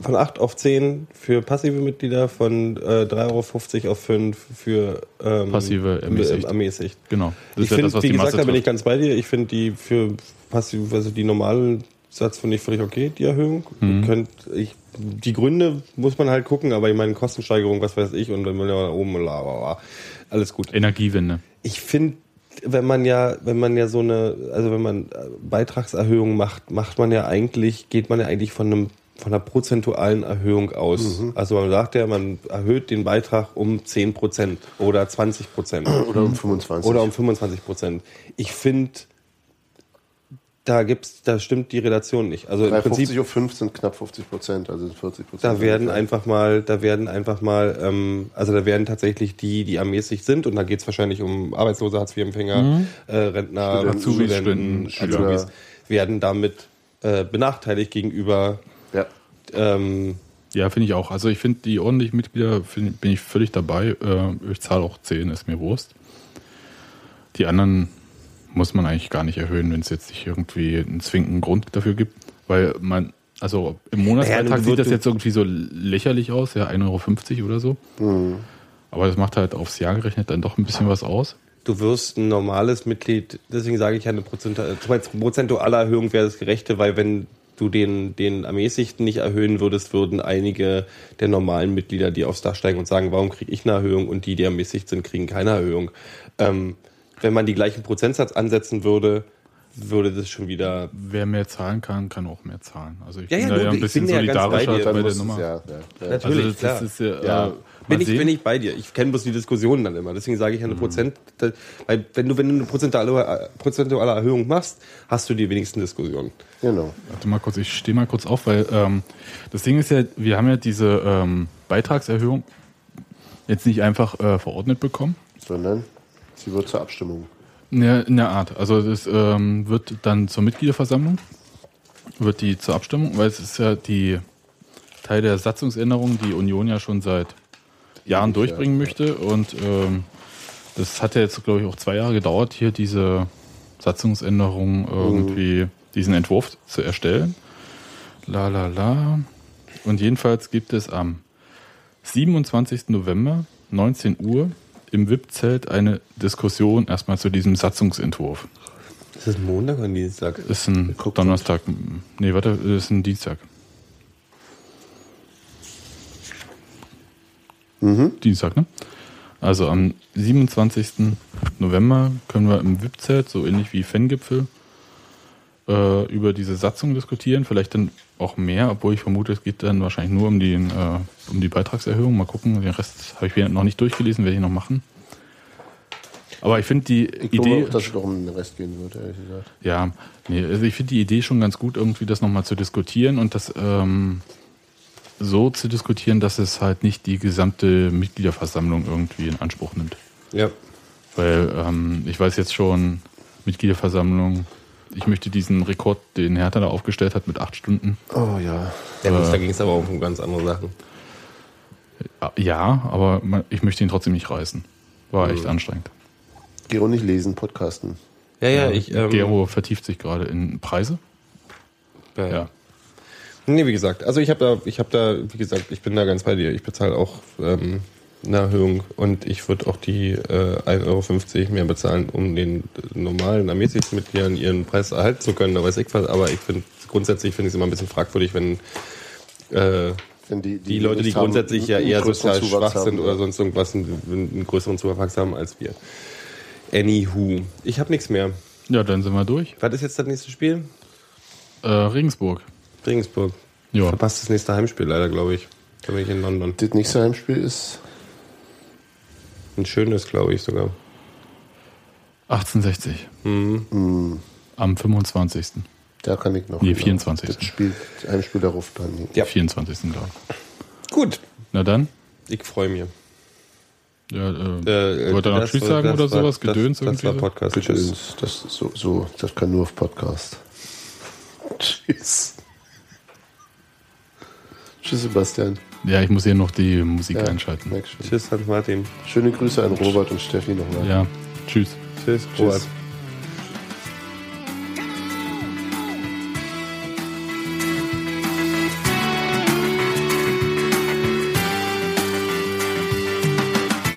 Speaker 3: von 8 auf 10 für passive Mitglieder, von äh, 3,50 Euro auf 5 für ähm,
Speaker 4: Passive ermäßigt.
Speaker 3: äh, ermäßigt.
Speaker 4: Genau. Das
Speaker 3: Ich finde, wie
Speaker 4: die
Speaker 3: gesagt, da bin ich ganz bei dir. Ich finde die für passiv, also die normalen Satz finde ich völlig okay, die Erhöhung.
Speaker 4: Mhm.
Speaker 3: Ihr Könnt, ich, die Gründe muss man halt gucken, aber ich meine Kostensteigerung, was weiß ich, und dann will ja da oben, bla, bla, bla. alles gut.
Speaker 4: Energiewende.
Speaker 3: Ich finde, wenn man ja, wenn man ja so eine, also wenn man äh, Beitragserhöhung macht, macht man ja eigentlich, geht man ja eigentlich von einem von einer prozentualen Erhöhung aus. Also man sagt ja, man erhöht den Beitrag um 10 Prozent oder 20 Prozent
Speaker 2: Oder um 25.
Speaker 3: oder um 25 Prozent. Ich finde, da gibt's, da stimmt die Relation nicht. Also im
Speaker 2: 350
Speaker 3: Prinzip,
Speaker 2: auf 5 sind knapp 50 Prozent, also 40 Prozent.
Speaker 3: da werden einfach mal, da werden einfach mal, ähm, also da werden tatsächlich die, die ermäßigt sind, und da geht's wahrscheinlich um Arbeitslose, Hartz-IV-Empfänger, äh, Rentner,
Speaker 2: Studenten,
Speaker 3: Studenten,
Speaker 2: Schüler.
Speaker 3: werden damit äh, benachteiligt gegenüber
Speaker 2: Ja.
Speaker 3: ähm,
Speaker 4: Ja, finde ich auch. Also ich finde die ordentlichen Mitglieder find, bin ich völlig dabei. Äh, ich zahle auch 10, ist mir Wurst. Die anderen muss man eigentlich gar nicht erhöhen, wenn es jetzt nicht irgendwie einen zwingenden Grund dafür gibt. Weil man, also im Monatsbeitrag
Speaker 3: du-
Speaker 4: sieht das jetzt irgendwie so lächerlich aus, ja, 1,50 Euro oder so. Aber das macht halt aufs Jahr gerechnet dann doch ein bisschen was aus.
Speaker 3: Du wirst ein normales Mitglied, deswegen sage ich ja eine Prozent, prozentuale Erhöhung wäre das Gerechte, weil wenn du den, den Ermäßigten nicht erhöhen würdest, würden einige der normalen Mitglieder, die aufs Dach steigen und sagen, warum kriege ich eine Erhöhung und die, die ermäßigt sind, kriegen keine Erhöhung. Ähm, wenn man die gleichen Prozentsatz ansetzen würde, würde das schon wieder.
Speaker 4: Wer mehr zahlen kann, kann auch mehr zahlen. Also ich
Speaker 3: Ja,
Speaker 4: bin
Speaker 3: ja,
Speaker 4: da ja ein bisschen
Speaker 3: ja bei
Speaker 4: solidarischer
Speaker 3: dir.
Speaker 4: bei
Speaker 2: Dann
Speaker 4: der Nummer.
Speaker 2: ja, ja, ja.
Speaker 3: Natürlich.
Speaker 4: Also das,
Speaker 3: klar.
Speaker 4: das ist ja,
Speaker 2: Ja.
Speaker 4: Äh,
Speaker 3: Bin ich,
Speaker 4: sehen.
Speaker 3: bin ich bei dir. Ich kenne bloß die Diskussionen dann immer. Deswegen sage ich ja eine Prozent. da- Weil wenn du, wenn du eine prozentuale, prozentuale Erhöhung machst, hast du die wenigsten Diskussionen.
Speaker 2: Genau.
Speaker 4: Warte mal kurz, ich stehe mal kurz auf, weil ähm, das Ding ist ja, wir haben ja diese ähm, Beitragserhöhung jetzt nicht einfach äh, verordnet bekommen.
Speaker 2: Sondern sie wird zur Abstimmung.
Speaker 4: Ja, in der Art. Also das ähm, wird dann zur Mitgliederversammlung, wird die zur Abstimmung, weil es ist ja die Teil der Satzungsänderung, die Union ja schon seit Jahren durchbringen möchte. Und ähm, das hat ja jetzt, glaube ich, auch zwei Jahre gedauert, hier diese Satzungsänderung irgendwie, diesen Entwurf zu erstellen. La la la. Und jedenfalls gibt es am 27. November, 19 Uhr, im VIP-Zelt eine Diskussion erstmal zu diesem Satzungsentwurf.
Speaker 3: Ist das Montag oder Dienstag?
Speaker 4: Ist ein Donnerstag. Nee, warte, ist ein Dienstag. Dienstag, ne? Also am 27. November können wir im VIP-Zelt, so ähnlich wie Fangipfel, äh, über diese Satzung diskutieren. Vielleicht dann auch mehr, obwohl ich vermute, es geht dann wahrscheinlich nur um, den, äh, um die Beitragserhöhung. Mal gucken, den Rest habe ich wieder noch nicht durchgelesen, werde ich noch machen. Aber ich finde die
Speaker 2: Ich
Speaker 4: Idee.
Speaker 2: glaube dass es doch um den Rest gehen wird, ehrlich gesagt.
Speaker 4: Ja, nee, also ich finde die Idee schon ganz gut, irgendwie das nochmal zu diskutieren und das ähm, so zu diskutieren, dass es halt nicht die gesamte Mitgliederversammlung irgendwie in Anspruch nimmt.
Speaker 3: Ja.
Speaker 4: Weil ähm, ich weiß jetzt schon, Mitgliederversammlung, ich möchte diesen Rekord, den Hertha da aufgestellt hat mit acht Stunden.
Speaker 2: Oh ja.
Speaker 3: ja gut, da ging es aber auch um ganz andere Sachen.
Speaker 4: Ja, aber man- ich möchte ihn trotzdem nicht reißen. War echt anstrengend.
Speaker 2: Auch nicht lesen, podcasten.
Speaker 3: Ja, ja, ich. Ähm,
Speaker 4: Gero vertieft sich gerade in Preise.
Speaker 3: ja.
Speaker 4: Ja.
Speaker 3: Nee, wie gesagt, also ich habe da, ich habe da, wie gesagt, ich bin da ganz bei dir. Ich bezahle auch ähm, eine Erhöhung und ich würde auch die äh, 1,50 Euro mehr bezahlen, um den normalen Ermäßigungsmitgliedern ihren Preis erhalten zu können. Da weiß ich was, aber ich finde grundsätzlich finde ich es immer ein bisschen fragwürdig, wenn äh,
Speaker 2: Wenn die,
Speaker 3: die Leute, die
Speaker 2: nicht haben,
Speaker 3: grundsätzlich ja eher sozial
Speaker 2: Zuwachs
Speaker 3: schwach sind
Speaker 2: haben.
Speaker 3: oder sonst irgendwas, einen, einen größeren Zuwachs haben als wir. Anywho. Ich habe nichts mehr.
Speaker 4: Ja, dann sind wir durch.
Speaker 3: Was ist jetzt das nächste Spiel?
Speaker 4: Äh, Regensburg.
Speaker 3: Regensburg.
Speaker 4: Ja.
Speaker 3: Verpasst das nächste Heimspiel leider, glaube ich. Da bin ich in London.
Speaker 2: Das nächste Heimspiel ist
Speaker 3: Ein schönes, glaube ich sogar.
Speaker 4: 1860.
Speaker 3: Mhm.
Speaker 4: Am 25.
Speaker 2: Da kann ich noch.
Speaker 4: Nee,
Speaker 2: genau.
Speaker 4: 24..
Speaker 2: Das Spiel, ein Spiel darauf dann.
Speaker 3: Ja.
Speaker 4: 24. glaube ich.
Speaker 3: Gut.
Speaker 4: Na dann.
Speaker 3: Ich freue mich.
Speaker 4: Ja, äh,
Speaker 3: Äh,
Speaker 4: wollt ihr noch
Speaker 3: das
Speaker 4: Tschüss sagen oder
Speaker 3: war-
Speaker 4: sowas? Gedöns
Speaker 3: Das, das war
Speaker 4: irgendwie?
Speaker 3: Podcast. Tschüss.
Speaker 2: das, ist so, so, das kann nur auf Podcast. Tschüss. Tschüss, Sebastian.
Speaker 4: Ja, ich muss hier noch die Musik
Speaker 2: Ja,
Speaker 4: einschalten.
Speaker 3: Tschüss, Hans Martin.
Speaker 2: Schöne Grüße an Robert und Steffi nochmal.
Speaker 4: Ja, tschüss.
Speaker 3: Tschüss,
Speaker 2: Tschüss.
Speaker 3: Robert.